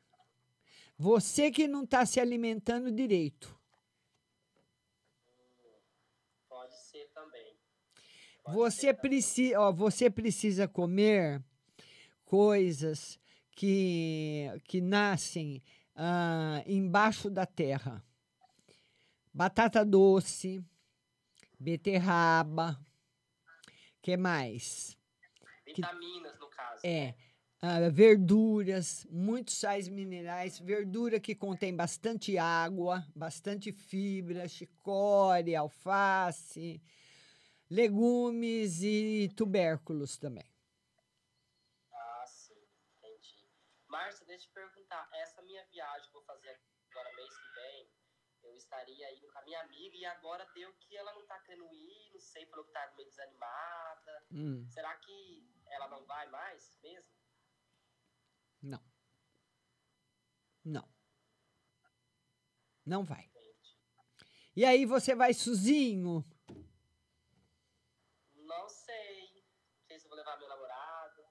Você que não tá se alimentando direito. Pode ser também. Você precisa, ó, você precisa comer coisas que, que nascem ah, embaixo da terra. Batata doce, beterraba, que mais? Vitaminas, no caso. É, ah, verduras, muitos sais minerais, verdura que contém bastante água, bastante fibra, chicória, alface, legumes e tubérculos também. Ah, sim, entendi. Márcia, deixa eu te perguntar, essa minha viagem que eu vou fazer agora mês que vem, eu estaria indo com a minha amiga e agora deu que ela não tá querendo ir, não sei, falou que tá meio desanimada. Hum. Será que ela não vai mais mesmo? Não. Não. Não vai. E aí você vai sozinho? Não sei. Não sei se eu vou levar meu namorado.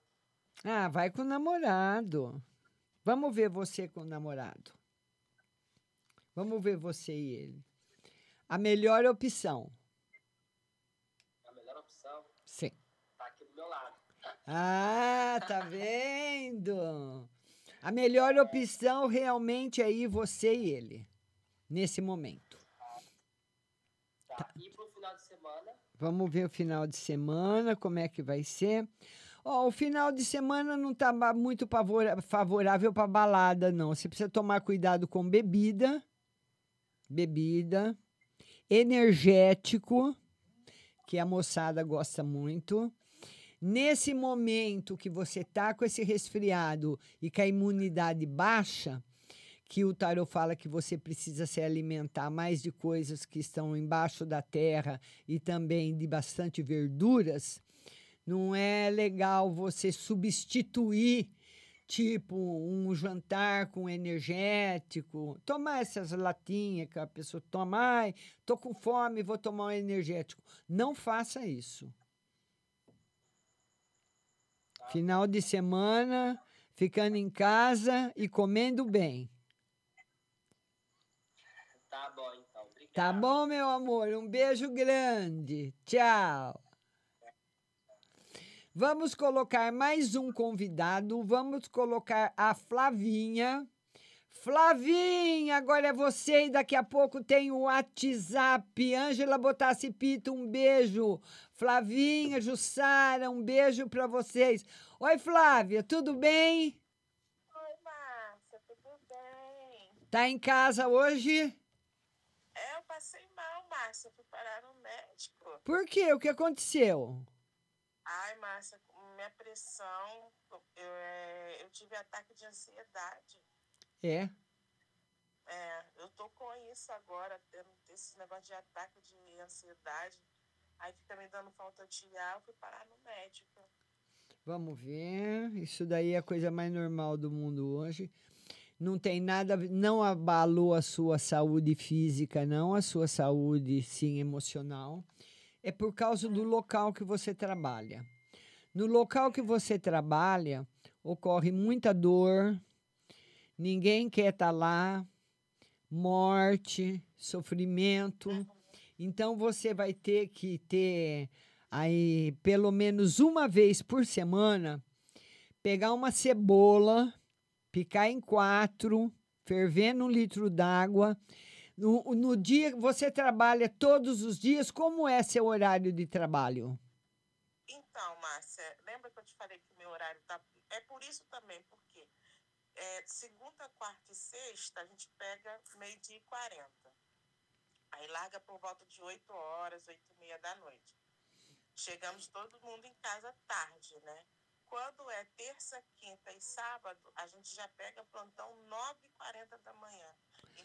Ah, vai com o namorado. Vamos ver você com o namorado. Vamos ver você e ele. A melhor opção. A melhor opção Sim. tá aqui do meu lado. Ah, tá vendo? A melhor opção realmente é ir você e ele. Nesse momento. Tá. E pro final de semana, Vamos ver o final de semana, como é que vai ser. Ó, o final de semana não tá muito favorável para balada, não. Você precisa tomar cuidado com bebida, bebida, energético, que a moçada gosta muito. Nesse momento que você tá com esse resfriado e com a imunidade baixa, que o tarot fala que você precisa se alimentar mais de coisas que estão embaixo da terra e também de bastante verduras, não é legal você substituir tipo um jantar com energético, tomar essas latinhas que a pessoa toma, ai, tô com fome, vou tomar um energético. Não faça isso. Final de semana, ficando em casa e comendo bem. tá bom então. Obrigado. Tá bom, meu amor? Um beijo grande. Tchau. Vamos colocar mais um convidado. Vamos colocar a Flavinha. Flavinha, agora é você e daqui a pouco tem o WhatsApp. Ângela Botassi Pito, um beijo. Flavinha, Jussara, um beijo para vocês. Oi, Flávia, tudo bem? Oi, Márcia, tudo bem? Tá em casa hoje? É, eu passei mal, Márcia, fui parar no médico. Por quê? O que aconteceu? Ai, Márcia, minha pressão, eu, é, eu tive ataque de ansiedade. É. É, eu tô com isso agora, tendo esse negócio de ataque de ansiedade. Aí fica me dando falta de ar, eu fui parar no médico. Vamos ver. Isso daí é a coisa mais normal do mundo hoje. Não tem nada, não abalou a sua saúde física, não, a sua saúde, sim, emocional. É por causa do local que você trabalha. No local que você trabalha, ocorre muita dor, ninguém quer estar lá, morte, sofrimento. Então você vai ter que ter aí pelo menos uma vez por semana pegar uma cebola, picar em quatro, ferver num litro d'água. No, no dia você trabalha todos os dias, como é seu horário de trabalho? Então, Márcia, lembra que eu te falei que meu horário tá. É por isso também, porque é, segunda, quarta e sexta, a gente pega meio-dia e 40. Aí larga por volta de 8 horas, 8 e meia da noite. Chegamos todo mundo em casa tarde, né? Quando é terça, quinta e sábado, a gente já pega plantão 9h40 da manhã.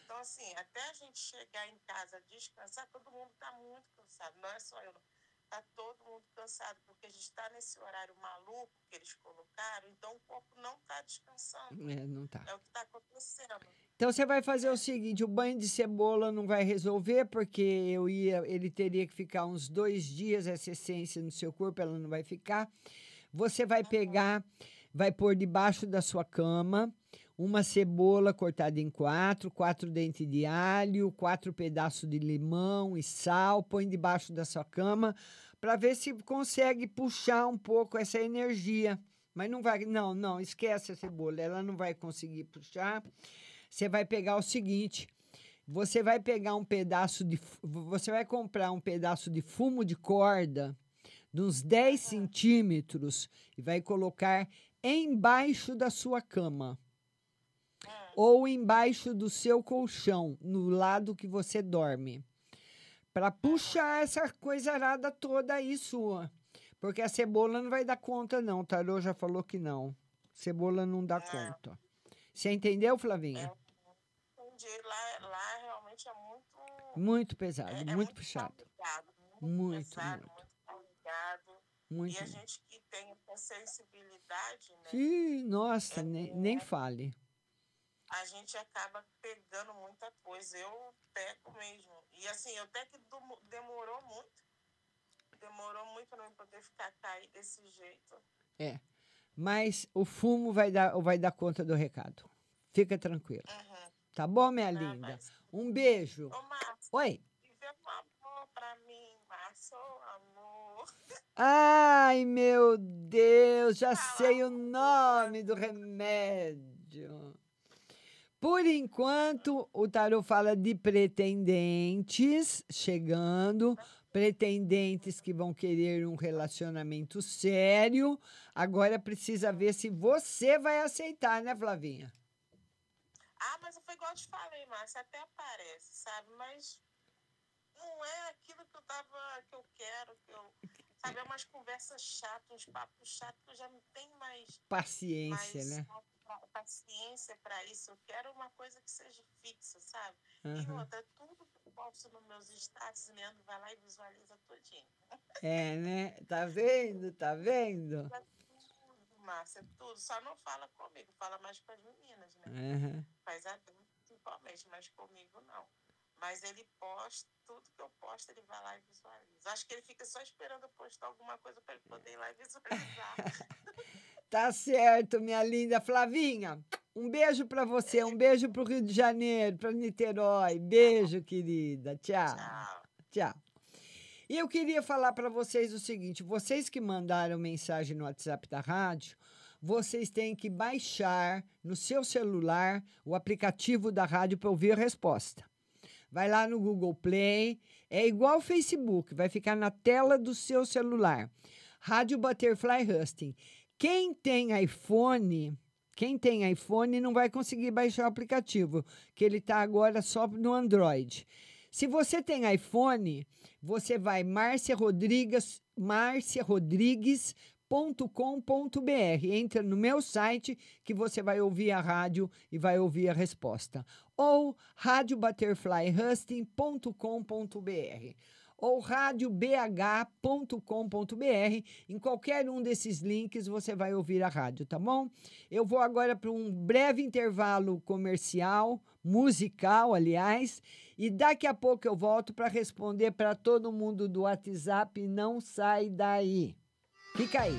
Então, assim, até a gente chegar em casa descansar, todo mundo tá muito cansado. Não é só eu, não. Tá todo mundo cansado, porque a gente tá nesse horário maluco que eles colocaram, então o corpo não tá descansando. É, não tá. É o que tá acontecendo. Então você vai fazer o seguinte: o banho de cebola não vai resolver, porque eu ia, ele teria que ficar uns dois dias essa essência no seu corpo, ela não vai ficar. Você vai pegar, vai pôr debaixo da sua cama uma cebola cortada em quatro, quatro dentes de alho, quatro pedaços de limão e sal, põe debaixo da sua cama para ver se consegue puxar um pouco essa energia. Mas não vai, não, não, esquece a cebola, ela não vai conseguir puxar. Você vai pegar o seguinte, você vai pegar um pedaço de, você vai comprar um pedaço de fumo de corda de uns 10 centímetros e vai colocar embaixo da sua cama ou embaixo do seu colchão, no lado que você dorme, para puxar essa coisa arada toda aí sua. Porque a cebola não vai dar conta, não. O Tarô já falou que não. Cebola não dá conta. Você entendeu, Flavinha? Entendi. Lá, lá realmente é muito. Muito pesado, é, é muito puxado. carregado, Muito, pesado, muito. muito. Muito, e a muito. gente que tem essa sensibilidade, né? Ih, nossa, nem, nem fale. A gente acaba pegando muita coisa. Eu pego mesmo. E assim, até que demorou muito. Demorou muito para eu poder ficar cair desse jeito. É. Mas o fumo vai dar, vai dar conta do recado. Fica tranquila. Tá bom, minha linda? Um beijo. Ô, Márcio, Oi. um amor pra mim, Márcio, amor. Ai, meu Deus, já sei o nome do remédio. Por enquanto, o tarô fala de pretendentes chegando, pretendentes que vão querer um relacionamento sério. Agora precisa ver se você vai aceitar, né, Flavinha? Ah, mas foi igual eu te falei, Márcio, até parece, sabe? Mas não é aquilo que eu tava, que eu quero, que eu. Sabe, é umas conversas chatas, uns papos chatos que eu já não tenho mais. Paciência, mais né? Paciência pra isso. Eu quero uma coisa que seja fixa, sabe? E Aham. outra, tudo que eu posto nos meus status, Leandro vai lá e visualiza tudinho. É, né? Tá vendo? Tá vendo? Tudo, Márcia, tudo. Só não fala comigo, fala mais com as meninas, né? Aham. Faz a principalmente, mas comigo não. Mas ele posta, tudo que eu posto, ele vai lá e visualiza. Acho que ele fica só esperando eu postar alguma coisa para ele poder ir lá e visualizar. Tá certo, minha linda Flavinha. Um beijo pra você, um beijo pro Rio de Janeiro, pra Niterói. Beijo, querida. Tchau. Tchau. E eu queria falar para vocês o seguinte: vocês que mandaram mensagem no WhatsApp da rádio, vocês têm que baixar no seu celular o aplicativo da rádio para ouvir a resposta. Vai lá no Google Play, é igual o Facebook, vai ficar na tela do seu celular. Rádio Butterfly Husting. Quem tem iPhone, quem tem iPhone não vai conseguir baixar o aplicativo, que ele está agora só no Android. Se você tem iPhone, você vai Márcia Rodrigues, marciarodrigues.com.br. Entra no meu site que você vai ouvir a rádio e vai ouvir a resposta. Ou radiobutterflyhusting.com.br ou radiobh.com.br. Em qualquer um desses links você vai ouvir a rádio, tá bom? Eu vou agora para um breve intervalo comercial, musical, aliás, e daqui a pouco eu volto para responder para todo mundo do WhatsApp. Não sai daí. Fica aí.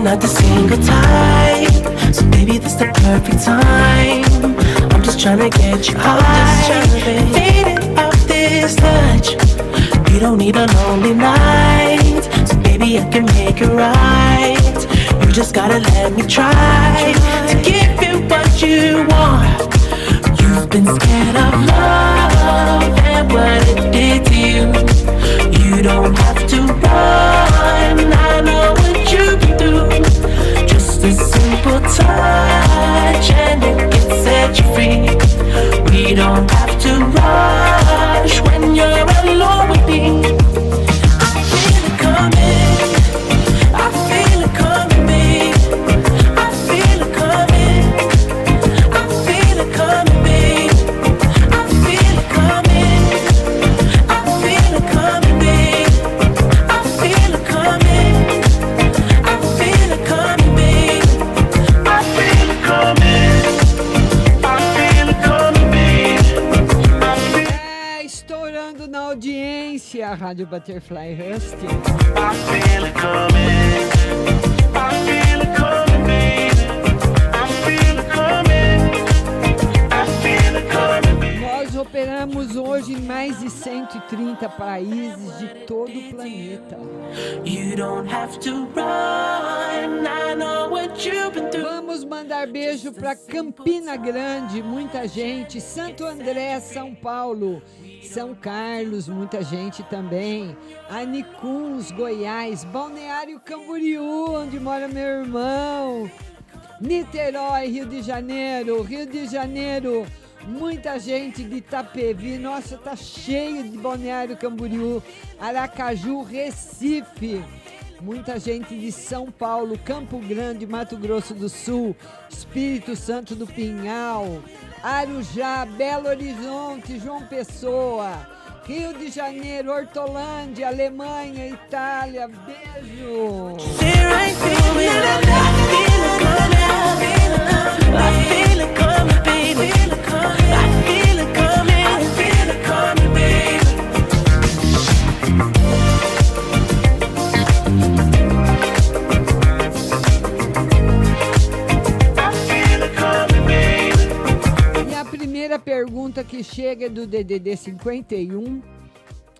we're not the single type. So maybe this the perfect time. I'm just trying to get you high. I'm fade off this touch. You don't need a lonely night. So maybe I can make it right. You just gotta let me try to give you what you want. You've been scared of love and what it did to you. You don't have to run. I just a simple touch and it you free. We don't have to rush when you're alone. It coming, baby. Nós operamos hoje em mais de 130 países de todo o planeta. Vamos mandar beijo para Campina Grande, muita gente. Santo André, São Paulo. São Carlos, muita gente também. Anicuns, Goiás. Balneário Camboriú, onde mora meu irmão. Niterói, Rio de Janeiro. Rio de Janeiro, muita gente de Itapevi. Nossa, tá cheio de Balneário Camboriú. Aracaju, Recife. Muita gente de São Paulo, Campo Grande, Mato Grosso do Sul, Espírito Santo do Pinhal, Arujá, Belo Horizonte, João Pessoa, Rio de Janeiro, Hortolândia, Alemanha, Itália. Beijo! Pergunta que chega é do DDD 51.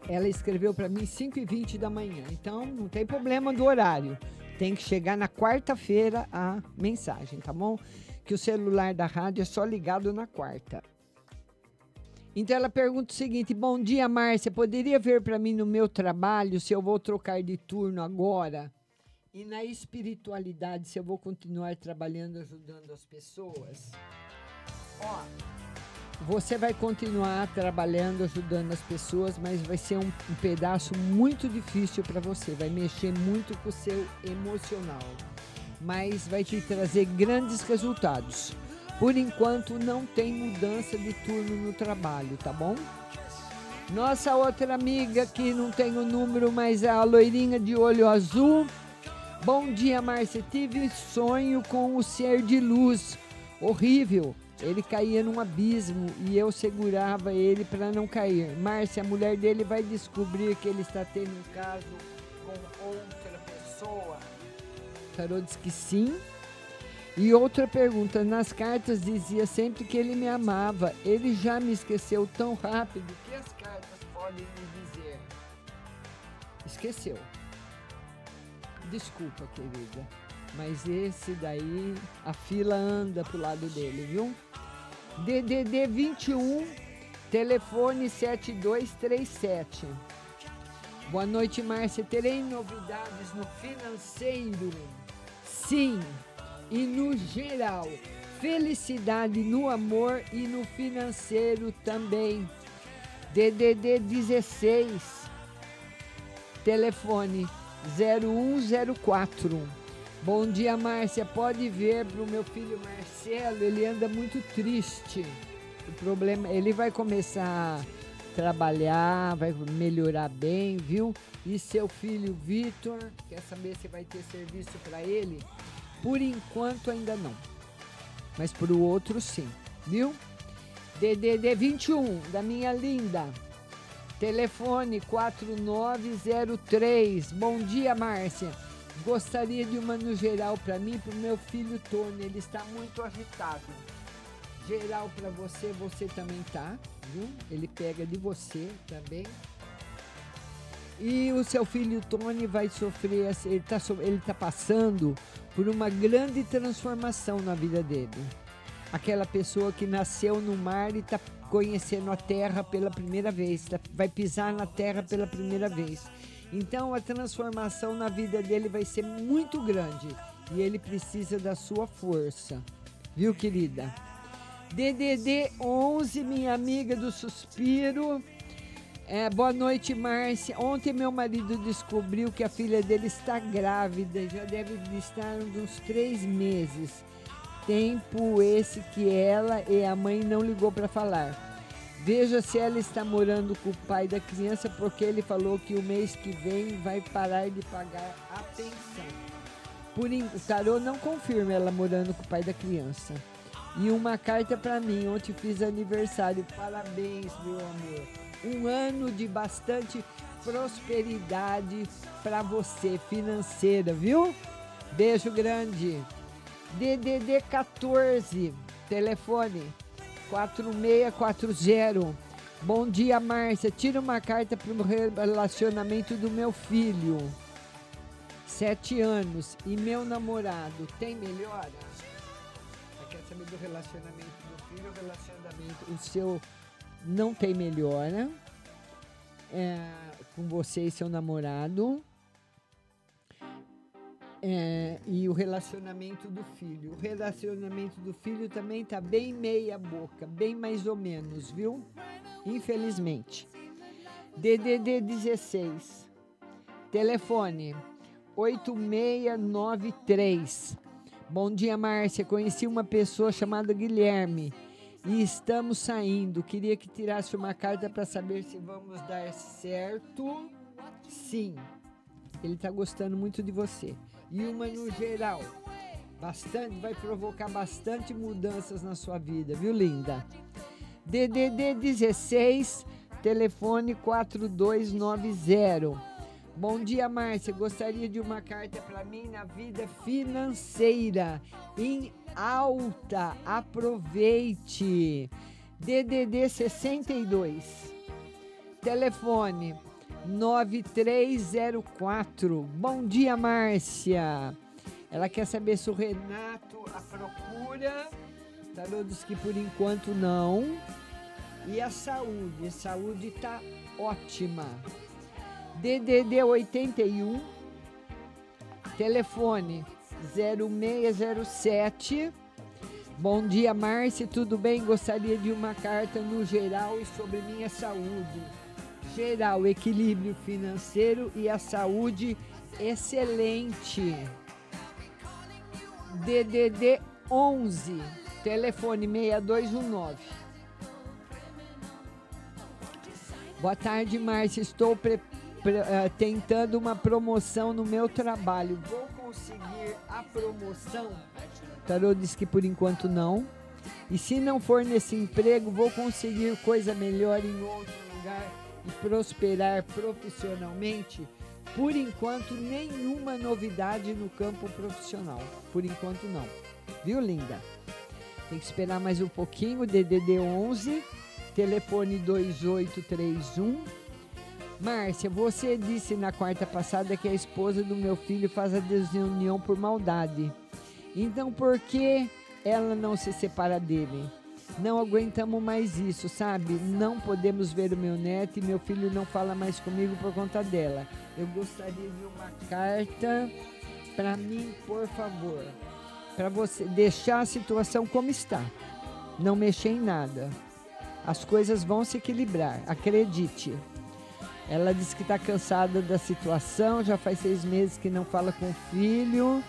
Ela escreveu para mim 5 e 20 da manhã. Então, não tem problema do horário. Tem que chegar na quarta-feira a mensagem, tá bom? Que o celular da rádio é só ligado na quarta. Então ela pergunta o seguinte: Bom dia, Márcia. Poderia ver para mim no meu trabalho se eu vou trocar de turno agora? E na espiritualidade, se eu vou continuar trabalhando, ajudando as pessoas? Ó, você vai continuar trabalhando, ajudando as pessoas, mas vai ser um, um pedaço muito difícil para você. Vai mexer muito com o seu emocional, mas vai te trazer grandes resultados. Por enquanto, não tem mudança de turno no trabalho, tá bom? Nossa outra amiga que não tem o número, mas é a loirinha de olho azul. Bom dia, Márcia. Tive sonho com o ser de luz. Horrível. Ele caía num abismo e eu segurava ele para não cair. Márcia, a mulher dele vai descobrir que ele está tendo um caso com outra pessoa. Tarô diz que sim. E outra pergunta: nas cartas dizia sempre que ele me amava. Ele já me esqueceu tão rápido. Que as cartas podem me dizer? Esqueceu. Desculpa, querida. Mas esse daí, a fila anda pro lado dele, viu? DDD 21, telefone 7237. Boa noite, Márcia. Terei novidades no financeiro? Sim, e no geral. Felicidade no amor e no financeiro também. DDD 16, telefone 0104. Bom dia, Márcia. Pode ver para o meu filho Marcelo, ele anda muito triste. O problema, ele vai começar a trabalhar, vai melhorar bem, viu? E seu filho Vitor, quer saber se vai ter serviço para ele? Por enquanto ainda não. Mas para o outro sim, viu? DDD 21 da minha linda. Telefone 4903. Bom dia, Márcia. Gostaria de uma no geral para mim para o meu filho Tony. Ele está muito agitado. Geral para você, você também tá, viu? Ele pega de você também. E o seu filho Tony vai sofrer, ele está ele tá passando por uma grande transformação na vida dele. Aquela pessoa que nasceu no mar e está conhecendo a terra pela primeira vez, tá- vai pisar na terra pela primeira vez. Então a transformação na vida dele vai ser muito grande e ele precisa da sua força. Viu, querida? DDD 11, minha amiga do suspiro. É, boa noite, Márcia. Ontem meu marido descobriu que a filha dele está grávida, já deve estar uns três meses. Tempo esse que ela e a mãe não ligou para falar. Veja se ela está morando com o pai da criança, porque ele falou que o mês que vem vai parar de pagar a pensão. Por en- o tarô não confirma ela morando com o pai da criança. E uma carta para mim, ontem fiz aniversário. Parabéns, meu amor. um ano de bastante prosperidade para você financeira, viu? Beijo grande. DDD 14, telefone 4640. Bom dia, Márcia. Tira uma carta para o relacionamento do meu filho. Sete anos. E meu namorado. Tem melhora? Você quer saber do relacionamento do filho? O relacionamento. O seu não tem melhora. É, com você e seu namorado. É, e o relacionamento do filho. O relacionamento do filho também tá bem meia boca, bem mais ou menos, viu? Infelizmente. DDD 16. Telefone 8693. Bom dia, Márcia. Conheci uma pessoa chamada Guilherme e estamos saindo. Queria que tirasse uma carta para saber se vamos dar certo. Sim. Ele está gostando muito de você. E uma no geral. Bastante, vai provocar bastante mudanças na sua vida, viu, linda? DDD 16, telefone 4290. Bom dia, Márcia. Gostaria de uma carta para mim na vida financeira em alta. Aproveite. DDD 62. Telefone 9304. Bom dia, Márcia. Ela quer saber se o Renato a procura. Tarô diz que por enquanto não. E a saúde? A saúde tá ótima. DDD 81. Telefone 0607. Bom dia, Márcia. Tudo bem? Gostaria de uma carta no geral e sobre minha saúde geral, equilíbrio financeiro e a saúde excelente. DDD 11, telefone 6219. Boa tarde, Márcia. Estou pre- pre- eh, tentando uma promoção no meu trabalho. Vou conseguir a promoção? Tarô diz que por enquanto não. E se não for nesse emprego, vou conseguir coisa melhor em outro lugar e prosperar profissionalmente? Por enquanto, nenhuma novidade no campo profissional. Por enquanto, não. Viu, linda? Tem que esperar mais um pouquinho. DDD 11, telefone 2831. Márcia, você disse na quarta passada que a esposa do meu filho faz a desunião por maldade. Então, por que ela não se separa dele? Não aguentamos mais isso, sabe? Não podemos ver o meu neto e meu filho não fala mais comigo por conta dela. Eu gostaria de uma carta para mim, por favor. Para você deixar a situação como está. Não mexer em nada. As coisas vão se equilibrar, acredite. Ela disse que está cansada da situação, já faz seis meses que não fala com o filho.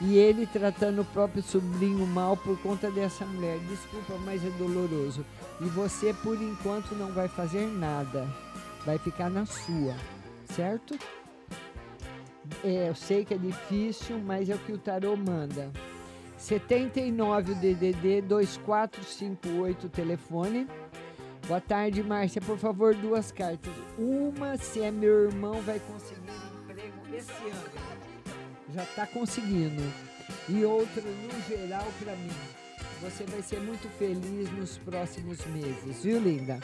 E ele tratando o próprio sobrinho mal por conta dessa mulher. Desculpa, mas é doloroso. E você, por enquanto, não vai fazer nada. Vai ficar na sua, certo? É, eu sei que é difícil, mas é o que o tarô manda. 79 o DDD 2458 o telefone. Boa tarde, Márcia. Por favor, duas cartas. Uma, se é meu irmão, vai conseguir emprego esse ano já está conseguindo. E outra, no geral, para mim. Você vai ser muito feliz nos próximos meses, viu, linda?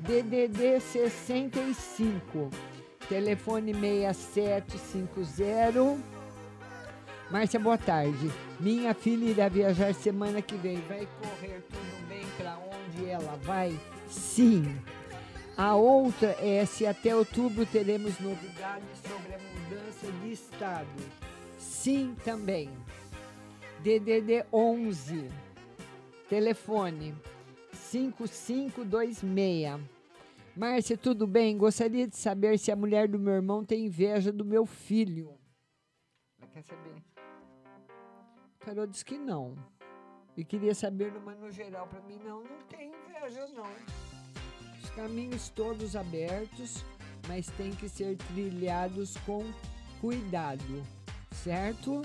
DDD 65, telefone 6750. Márcia, boa tarde. Minha filha irá viajar semana que vem. Vai correr tudo bem para onde ela vai? Sim. A outra é se até outubro teremos novidades sobre a mudança de estado. Sim, também. DDD 11. Telefone 5526. Márcia, tudo bem? Gostaria de saber se a mulher do meu irmão tem inveja do meu filho. Ela quer saber? O tarô diz que não. E queria saber, mas no geral, para mim, não, não tem inveja, não. Os caminhos todos abertos, mas tem que ser trilhados com cuidado, certo?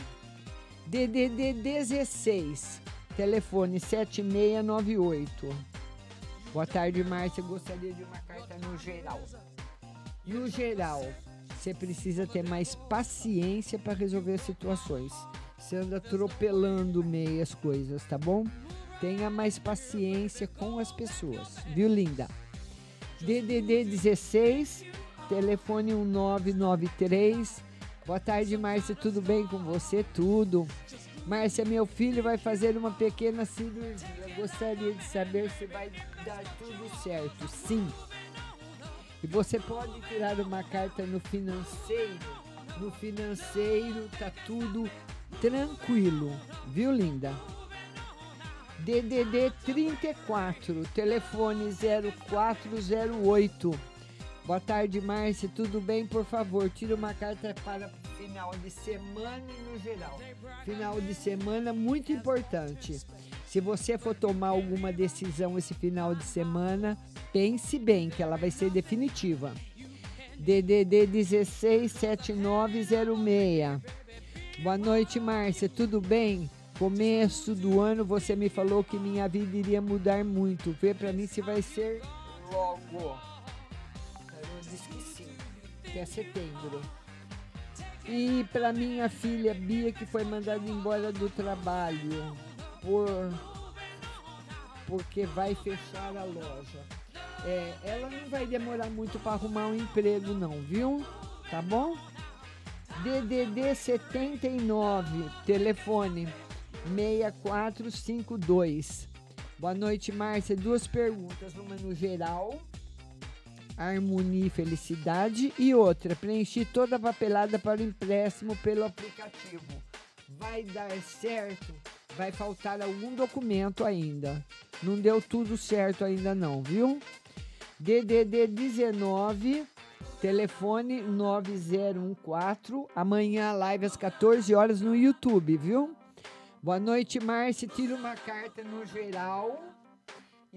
DDD 16, telefone 7698. Boa tarde, Márcia. Gostaria de uma carta no geral. No geral, você precisa ter mais paciência para resolver situações. Você anda atropelando meias coisas, tá bom? Tenha mais paciência com as pessoas, viu, linda? DDD 16, telefone 1993. Boa tarde, Márcia. Tudo bem com você? Tudo. Márcia, meu filho vai fazer uma pequena cirurgia. Gostaria de saber se vai dar tudo certo. Sim. E você pode tirar uma carta no financeiro. No financeiro tá tudo tranquilo, viu, linda? DDD 34, telefone 0408. Boa tarde, Márcia. Tudo bem? Por favor, tira uma carta para final de semana e no geral. Final de semana muito importante. Se você for tomar alguma decisão esse final de semana, pense bem que ela vai ser definitiva. DDD 167906. Boa noite, Márcia. Tudo bem? Começo do ano você me falou que minha vida iria mudar muito. Vê pra mim se vai ser logo. Até setembro. E para minha filha Bia, que foi mandada embora do trabalho por porque vai fechar a loja. É, ela não vai demorar muito para arrumar um emprego, não, viu? Tá bom? DDD 79, telefone 6452. Boa noite, Márcia. Duas perguntas, uma no geral harmonia e felicidade. E outra, preenchi toda a papelada para o empréstimo pelo aplicativo. Vai dar certo? Vai faltar algum documento ainda. Não deu tudo certo ainda não, viu? DDD 19, telefone 9014. Amanhã live às 14 horas no YouTube, viu? Boa noite, Márcia. Tira uma carta no geral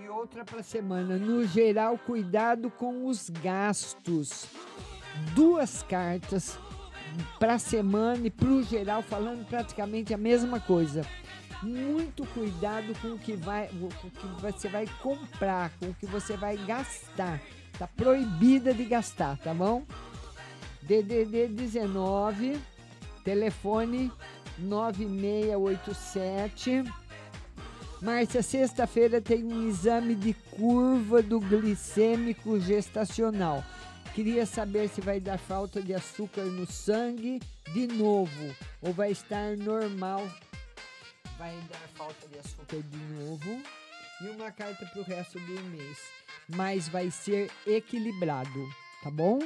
e outra para semana. No geral, cuidado com os gastos. Duas cartas para semana e para o geral, falando praticamente a mesma coisa. Muito cuidado com o que, vai, com o que você vai comprar, com o que você vai gastar. Tá proibida de gastar, tá bom? DDD 19, telefone 9687 Márcia, sexta-feira tem um exame de curva do glicêmico gestacional. Queria saber se vai dar falta de açúcar no sangue de novo ou vai estar normal. Vai dar falta de açúcar de novo e uma carta para o resto do mês. Mas vai ser equilibrado, tá bom?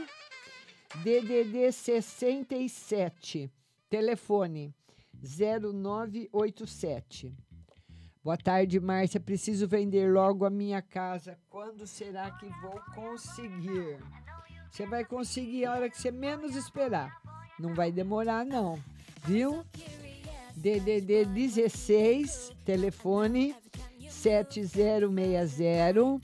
DDD 67, telefone 0987. Boa tarde, Márcia. Preciso vender logo a minha casa. Quando será que vou conseguir? Você vai conseguir a hora que você menos esperar. Não vai demorar, não. Viu? DDD 16, telefone 7060.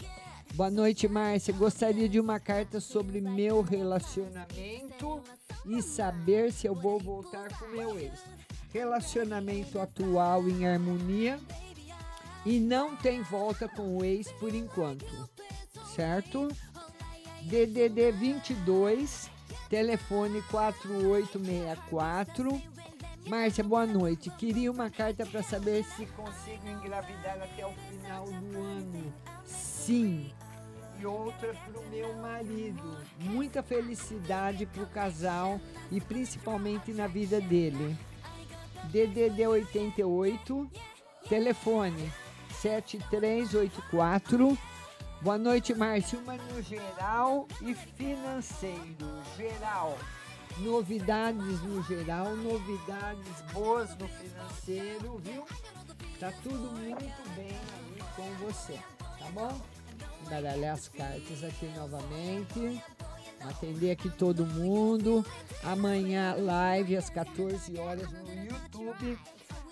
Boa noite, Márcia. Gostaria de uma carta sobre meu relacionamento e saber se eu vou voltar com meu ex. Relacionamento atual em harmonia e não tem volta com o ex por enquanto, certo? DDD 22, telefone 4864. Márcia, boa noite. Queria uma carta para saber se consigo engravidar até o final do ano. Sim. E outra para o meu marido. Muita felicidade para o casal e principalmente na vida dele. DDD 88, telefone 7384. Boa noite, Márcio. Uma no geral e financeiro. Geral. Novidades no geral, novidades boas no financeiro, viu? Tá tudo muito bem aí com você, tá bom? Baralhar as cartas aqui novamente. Atender aqui todo mundo. Amanhã, live às 14 horas no YouTube.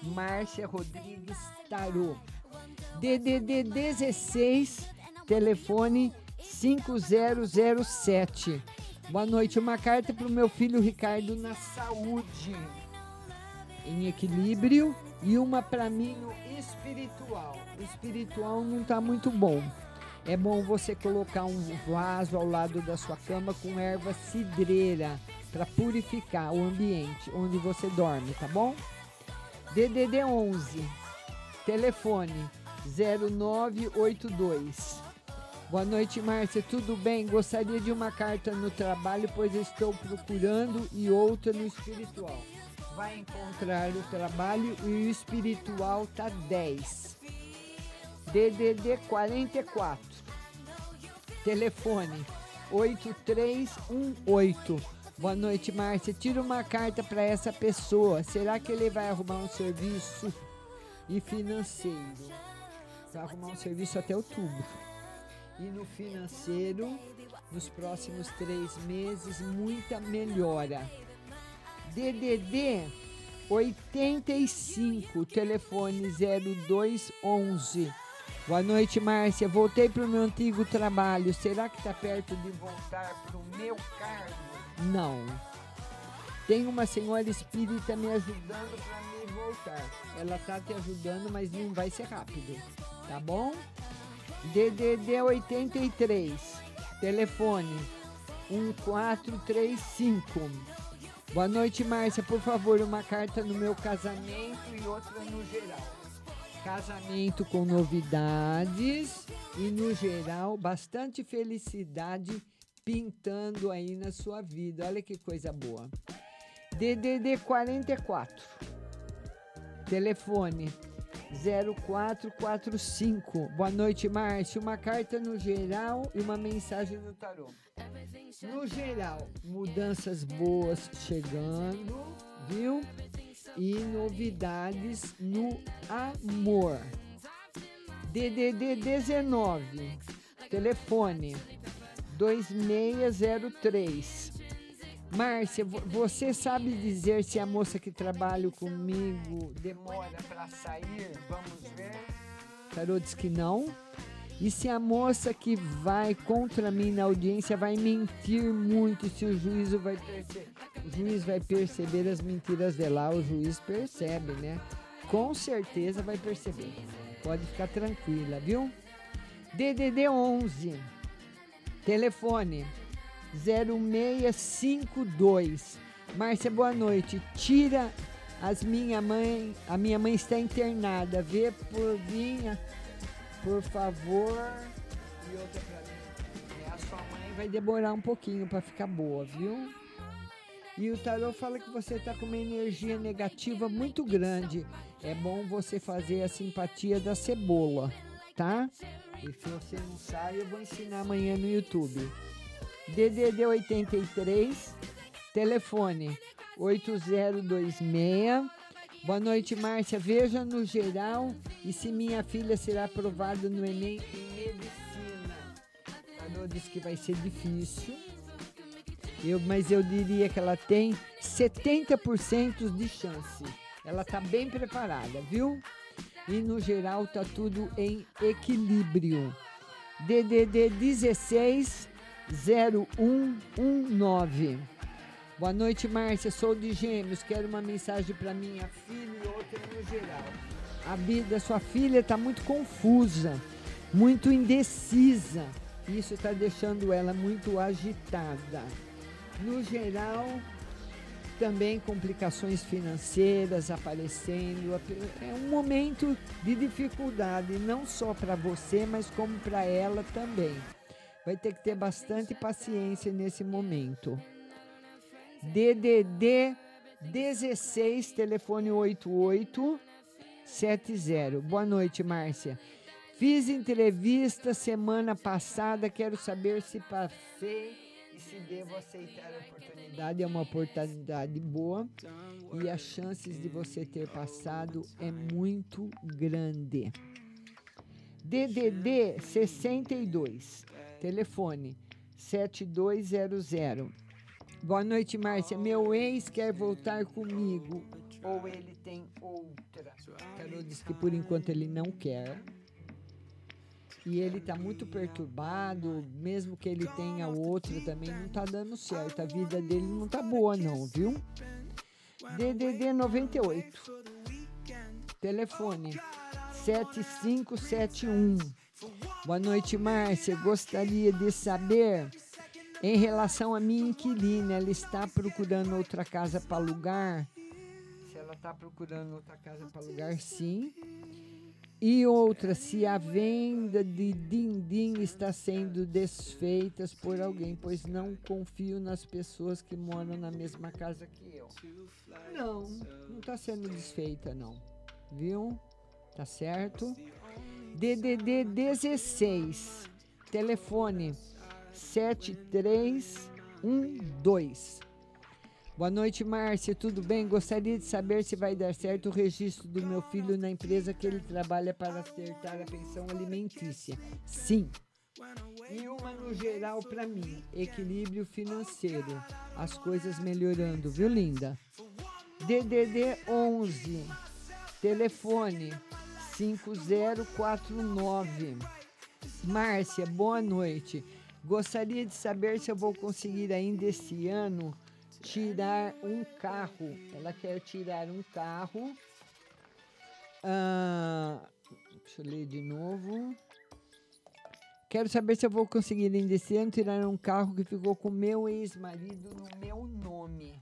Márcia Rodrigues Tarô. DDD 16, telefone 5007. Boa noite, uma carta para o meu filho Ricardo na saúde, em equilíbrio, e uma para mim no espiritual. O espiritual não está muito bom. É bom você colocar um vaso ao lado da sua cama com erva cidreira para purificar o ambiente onde você dorme, tá bom? DDD 11, telefone 0982. Boa noite, Márcia. Tudo bem? Gostaria de uma carta no trabalho, pois estou procurando e outra no espiritual. Vai encontrar o trabalho e o espiritual tá 10. DDD 44. Telefone 8318. Boa noite, Márcia. Tira uma carta para essa pessoa. Será que ele vai arrumar um serviço e financeiro? Vai arrumar um serviço até outubro. E no financeiro, nos próximos três meses, muita melhora. DDD 85, telefone 0211. Boa noite, Márcia. Voltei para o meu antigo trabalho. Será que está perto de voltar para o meu cargo? Não. Tem uma senhora espírita me ajudando para me voltar. Ela está te ajudando, mas não vai ser rápido. Tá bom? DDD 83, telefone 1435. Boa noite, Márcia. Por favor, uma carta no meu casamento e outra no geral. Casamento com novidades e no geral bastante felicidade pintando aí na sua vida. Olha que coisa boa. DDD 44. Telefone 0445. Boa noite, Márcio. Uma carta no geral e uma mensagem no tarô. No geral, mudanças boas chegando, viu? E novidades no amor. DDD 19. Telefone 2603. Márcia, vo- você sabe dizer se a moça que trabalha comigo demora para sair? Vamos ver. Tarô diz que não. E se a moça que vai contra mim na audiência vai mentir muito, se o juízo vai perceber, o juiz vai perceber as mentiras dela, o juiz percebe, né? Com certeza vai perceber. Pode ficar tranquila, viu? DDD 11. Telefone 0652. Márcia, boa noite. Tira as minha mãe, a minha mãe está internada. Vê por vinha, por favor. E outra pra mim. É, a sua mãe vai demorar um pouquinho para ficar boa, viu? E o tarô fala que você está com uma energia negativa muito grande. É bom você fazer a simpatia da cebola, tá? E se você não sabe, eu vou ensinar amanhã no YouTube. DDD 83, telefone 8026. Boa noite, Márcia. Veja no geral e se minha filha será aprovada no Enem em medicina. Tarô diz que vai ser difícil. Eu, mas eu diria que ela tem 70% de chance. Ela está bem preparada, viu? E no geral tá tudo em equilíbrio. DDD 16 0119. Boa noite, Márcia. Sou de Gêmeos. Quero uma mensagem para minha filha e outra no geral. A vida, sua filha está muito confusa, muito indecisa. Isso está deixando ela muito agitada. No geral, também complicações financeiras aparecendo. É um momento de dificuldade, não só para você, mas como para ela também. Vai ter que ter bastante paciência nesse momento. DDD 16, telefone 8870. Boa noite, Márcia. Fiz entrevista semana passada, quero saber se passei e se devo aceitar a oportunidade. É uma oportunidade boa e as chances de você ter passado é muito grande. DDD 62, telefone 7200. Boa noite, Márcia. Meu ex quer voltar comigo ou ele tem outra? Carol diz que por enquanto ele não quer. E ele tá muito perturbado, mesmo que ele tenha outra também, não tá dando certo. A vida dele não tá boa não, viu? DDD 98. Telefone 7571. Boa noite, Márcia. Gostaria de saber, em relação à minha inquilina, ela está procurando outra casa para alugar? Se ela está procurando outra casa para alugar, sim. E outra, se a venda de din-din está sendo desfeita por alguém, pois não confio nas pessoas que moram na mesma casa que eu. Não, não está sendo desfeita, não. Viu? Tá certo? DDD 16, telefone 7312. Boa noite, Márcia. Tudo bem? Gostaria de saber se vai dar certo o registro do meu filho na empresa que ele trabalha para acertar a pensão alimentícia. Sim. E uma no geral para mim, equilíbrio financeiro. As coisas melhorando, viu, linda? DDD 11, telefone 5049. Márcia, boa noite. Gostaria de saber se eu vou conseguir ainda esse ano tirar um carro. Ela quer tirar um carro. Ah, deixa eu ler de novo. Quero saber se eu vou conseguir ainda esse ano tirar um carro que ficou com meu ex-marido no meu nome.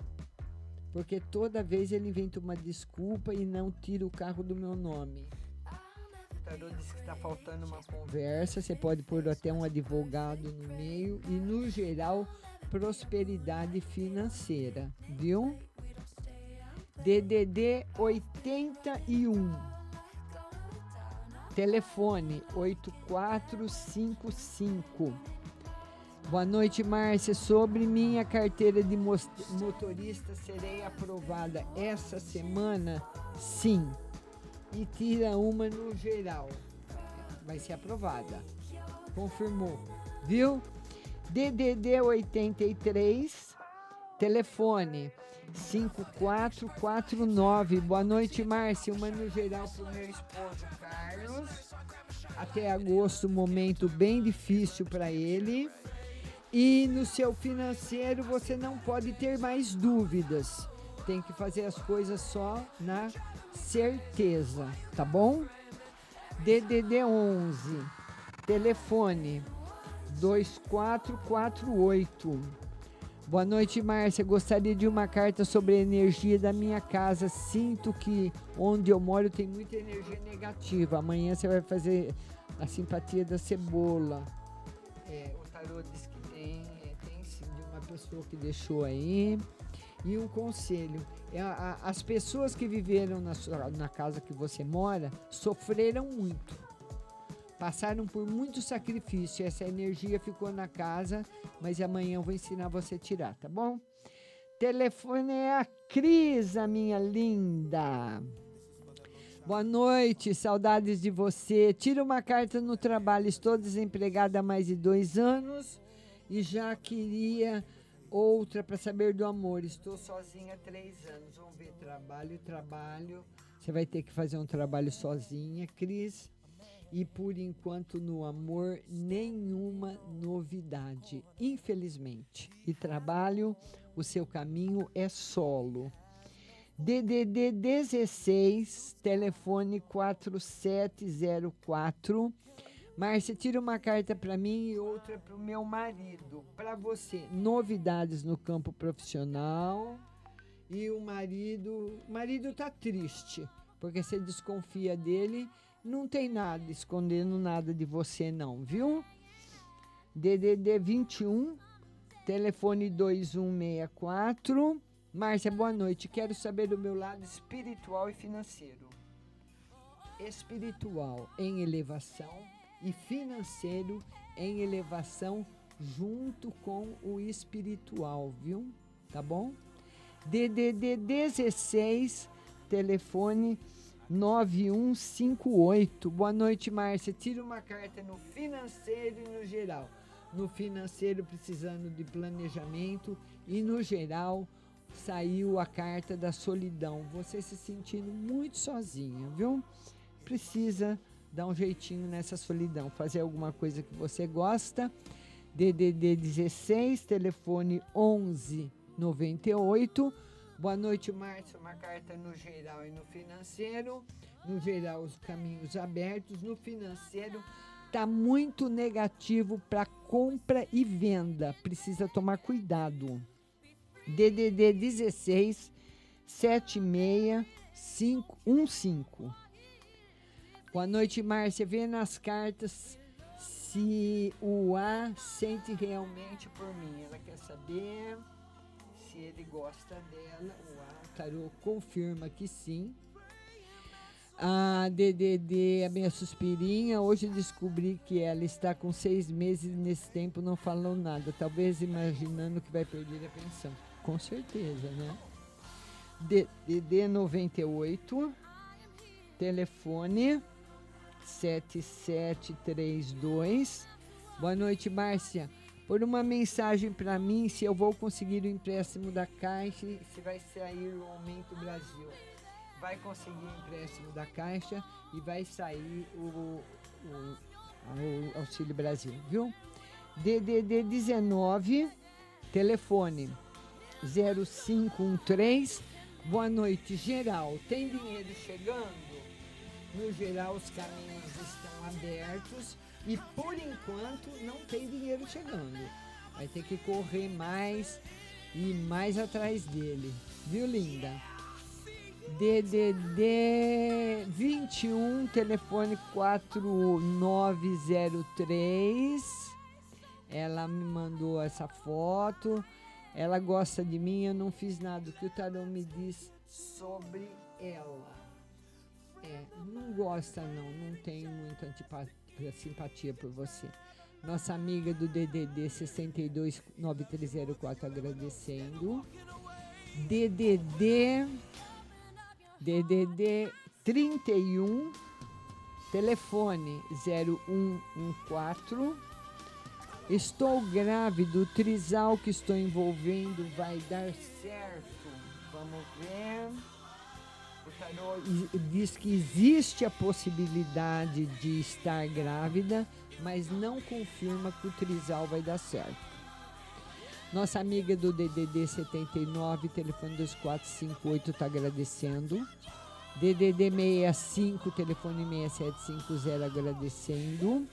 Porque toda vez ele inventa uma desculpa e não tira o carro do meu nome. Tarô diz que está faltando uma conversa. Você pode pôr até um advogado no meio. E, no geral, prosperidade financeira, viu? DDD 81. Telefone 8455. Boa noite, Márcia. Sobre minha carteira de motorista, serei aprovada essa semana? Sim. E tira uma no geral. Vai ser aprovada. Confirmou. Viu? DDD 83, telefone 5449. Boa noite, Márcia. Uma no geral para o meu esposo Carlos. Até agosto, momento bem difícil para ele. E no seu financeiro você não pode ter mais dúvidas. Tem que fazer as coisas só na certeza, tá bom? DDD 11, telefone 2448. Boa noite, Márcia. Gostaria de uma carta sobre a energia da minha casa. Sinto que onde eu moro tem muita energia negativa. Amanhã você vai fazer a simpatia da cebola. É, o tarô diz que tem, é, tem sim, de uma pessoa que deixou aí. E um conselho: é, as pessoas que viveram na, sua- na casa que você mora sofreram muito passaram por muito sacrifício. Essa energia ficou na casa, mas amanhã eu vou ensinar você a tirar, tá bom? Telefone é a Cris, a minha linda. Boa noite, saudades de você. Tira uma carta no trabalho. Estou desempregada há mais de dois anos e já queria outra para saber do amor. Estou sozinha há três anos. Vamos ver trabalho, trabalho. Você vai ter que fazer um trabalho sozinha, Cris. E por enquanto no amor, nenhuma novidade, infelizmente. E trabalho, o seu caminho é solo. DDD 16, telefone 4704. Márcia, tira uma carta para mim e outra para o meu marido. Para você, novidades no campo profissional. E o marido, o marido tá triste, porque você desconfia dele, não tem nada escondendo nada de você não, viu? DDD 21, telefone 2164. Márcia, boa noite. Quero saber do meu lado espiritual e financeiro. Espiritual em elevação e financeiro em elevação junto com o espiritual, viu? Tá bom? DDD 16, telefone 9158. Boa noite, Márcia. Tira uma carta no financeiro e no geral. No financeiro, precisando de planejamento, e no geral, saiu a carta da solidão. Você se sentindo muito sozinha, viu? Precisa dar um jeitinho nessa solidão, fazer alguma coisa que você gosta. DDD 16, telefone 11 98. Boa noite, Márcia. Uma carta no geral e no financeiro. No geral, os caminhos abertos. No financeiro, está muito negativo para compra e venda. Precisa tomar cuidado. DDD 16 76 515. Boa noite, Márcia. Vê nas cartas se o A sente realmente por mim. Ela quer saber se ele gosta dela. O A tarô confirma que sim. A DDD, a minha suspirinha, hoje descobri que ela está com seis meses e nesse tempo não falou nada. Talvez imaginando que vai perder a pensão. Com certeza, né? DDD 98, telefone 7732. Boa noite, Márcia. Por uma mensagem para mim se eu vou conseguir o empréstimo da Caixa se vai sair o Aumento Brasil. Vai conseguir o empréstimo da Caixa e vai sair o, o, o Auxílio Brasil, viu? DDD 19, telefone 0513. Boa noite, geral. Tem dinheiro chegando? No geral, os caminhos estão abertos e por enquanto não tem dinheiro chegando. Vai ter que correr mais e mais atrás dele. Viu, linda? DDD 21, telefone 4903. Ela me mandou essa foto. Ela gosta de mim, eu não fiz nada. O que o tarô me diz sobre ela? É, não gosta não, não tenho muita antipatia, simpatia por você. Nossa amiga do DDD 629304 agradecendo. DDD DDD 31 telefone 0114 Estou grávido, o trisal que estou envolvendo vai dar certo. Vamos ver. Diz que existe a possibilidade de estar grávida, mas não confirma que o trisal vai dar certo. Nossa amiga do DDD 79, telefone 2458, está agradecendo. DDD 65, telefone 6750, agradecendo.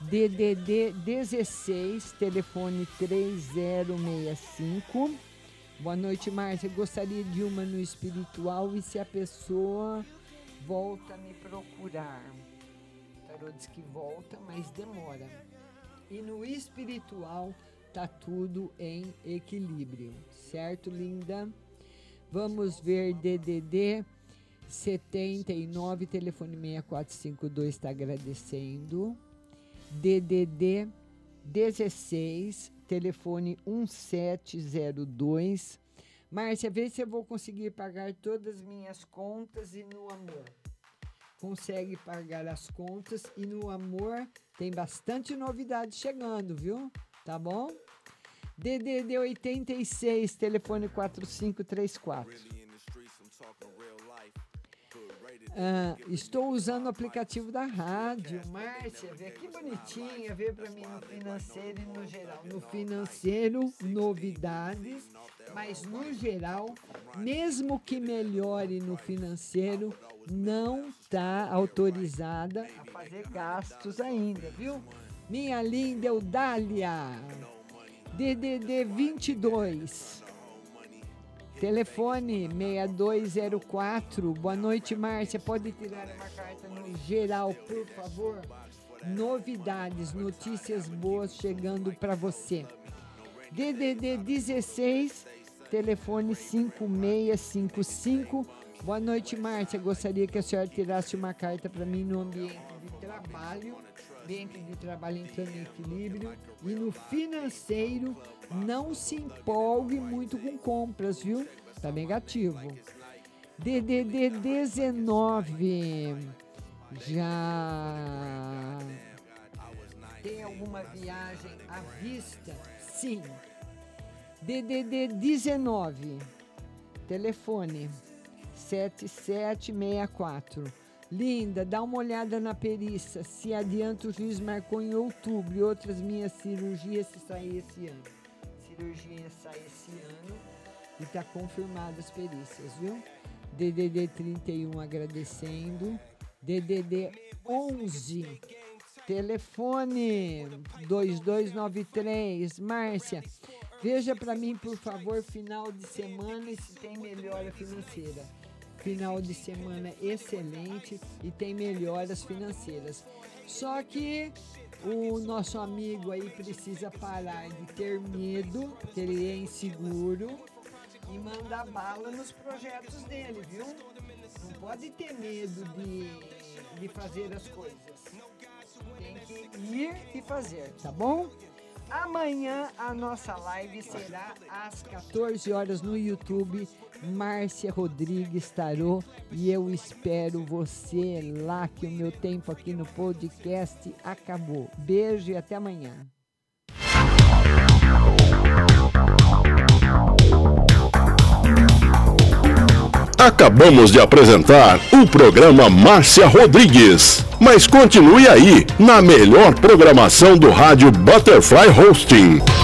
DDD 16, telefone 3065. Boa noite, Márcia. Gostaria de uma no espiritual e se a pessoa volta a me procurar. O tarô diz que volta, mas demora. E no espiritual tá tudo em equilíbrio, certo, linda? Vamos ver DDD 79, telefone 6452 está agradecendo. DDD 16, telefone 1702. Márcia, vê se eu vou conseguir pagar todas as minhas contas e no amor. Consegue pagar as contas e no amor tem bastante novidade chegando, viu? Tá bom? DDD 86, telefone 4534. Ah, estou usando o aplicativo da rádio. Márcia, vê que bonitinha. Vê para mim no financeiro e no geral. No financeiro, novidades, mas no geral, mesmo que melhore no financeiro, não está autorizada a fazer gastos ainda, viu? Minha linda Eudália, DDD 22. Telefone 6204. Boa noite, Márcia. Pode tirar uma carta no geral, por favor? Novidades, notícias boas chegando para você. DDD 16, telefone 5655. Boa noite, Márcia. Gostaria que a senhora tirasse uma carta para mim no ambiente de trabalho. Ambiente de trabalho entrando em equilíbrio. E no financeiro, não se empolgue muito com compras, viu? Tá negativo. DDD 19. Já tem alguma viagem à vista? Sim. DDD 19. Telefone 7764. Linda, dá uma olhada na perícia. Se adianta, o juiz marcou em outubro e outras minhas cirurgias se sair esse ano. Cirurgia sai esse ano e tá confirmado as perícias, viu? DDD 31 agradecendo. DDD 11. Telefone 2293. Márcia, veja para mim, por favor, final de semana e se tem melhora financeira. Final de semana excelente e tem melhoras financeiras. Só que o nosso amigo aí precisa parar de ter medo, porque ele é inseguro, e mandar bala nos projetos dele, viu? Não pode ter medo de, de fazer as coisas. Tem que ir e fazer, tá bom? Amanhã a nossa live será às 14 horas no YouTube. Márcia Rodrigues Tarô e eu espero você lá que o meu tempo aqui no podcast acabou. Beijo e até amanhã. Acabamos de apresentar o programa Márcia Rodrigues. Mas continue aí, na melhor programação do rádio Butterfly Hosting.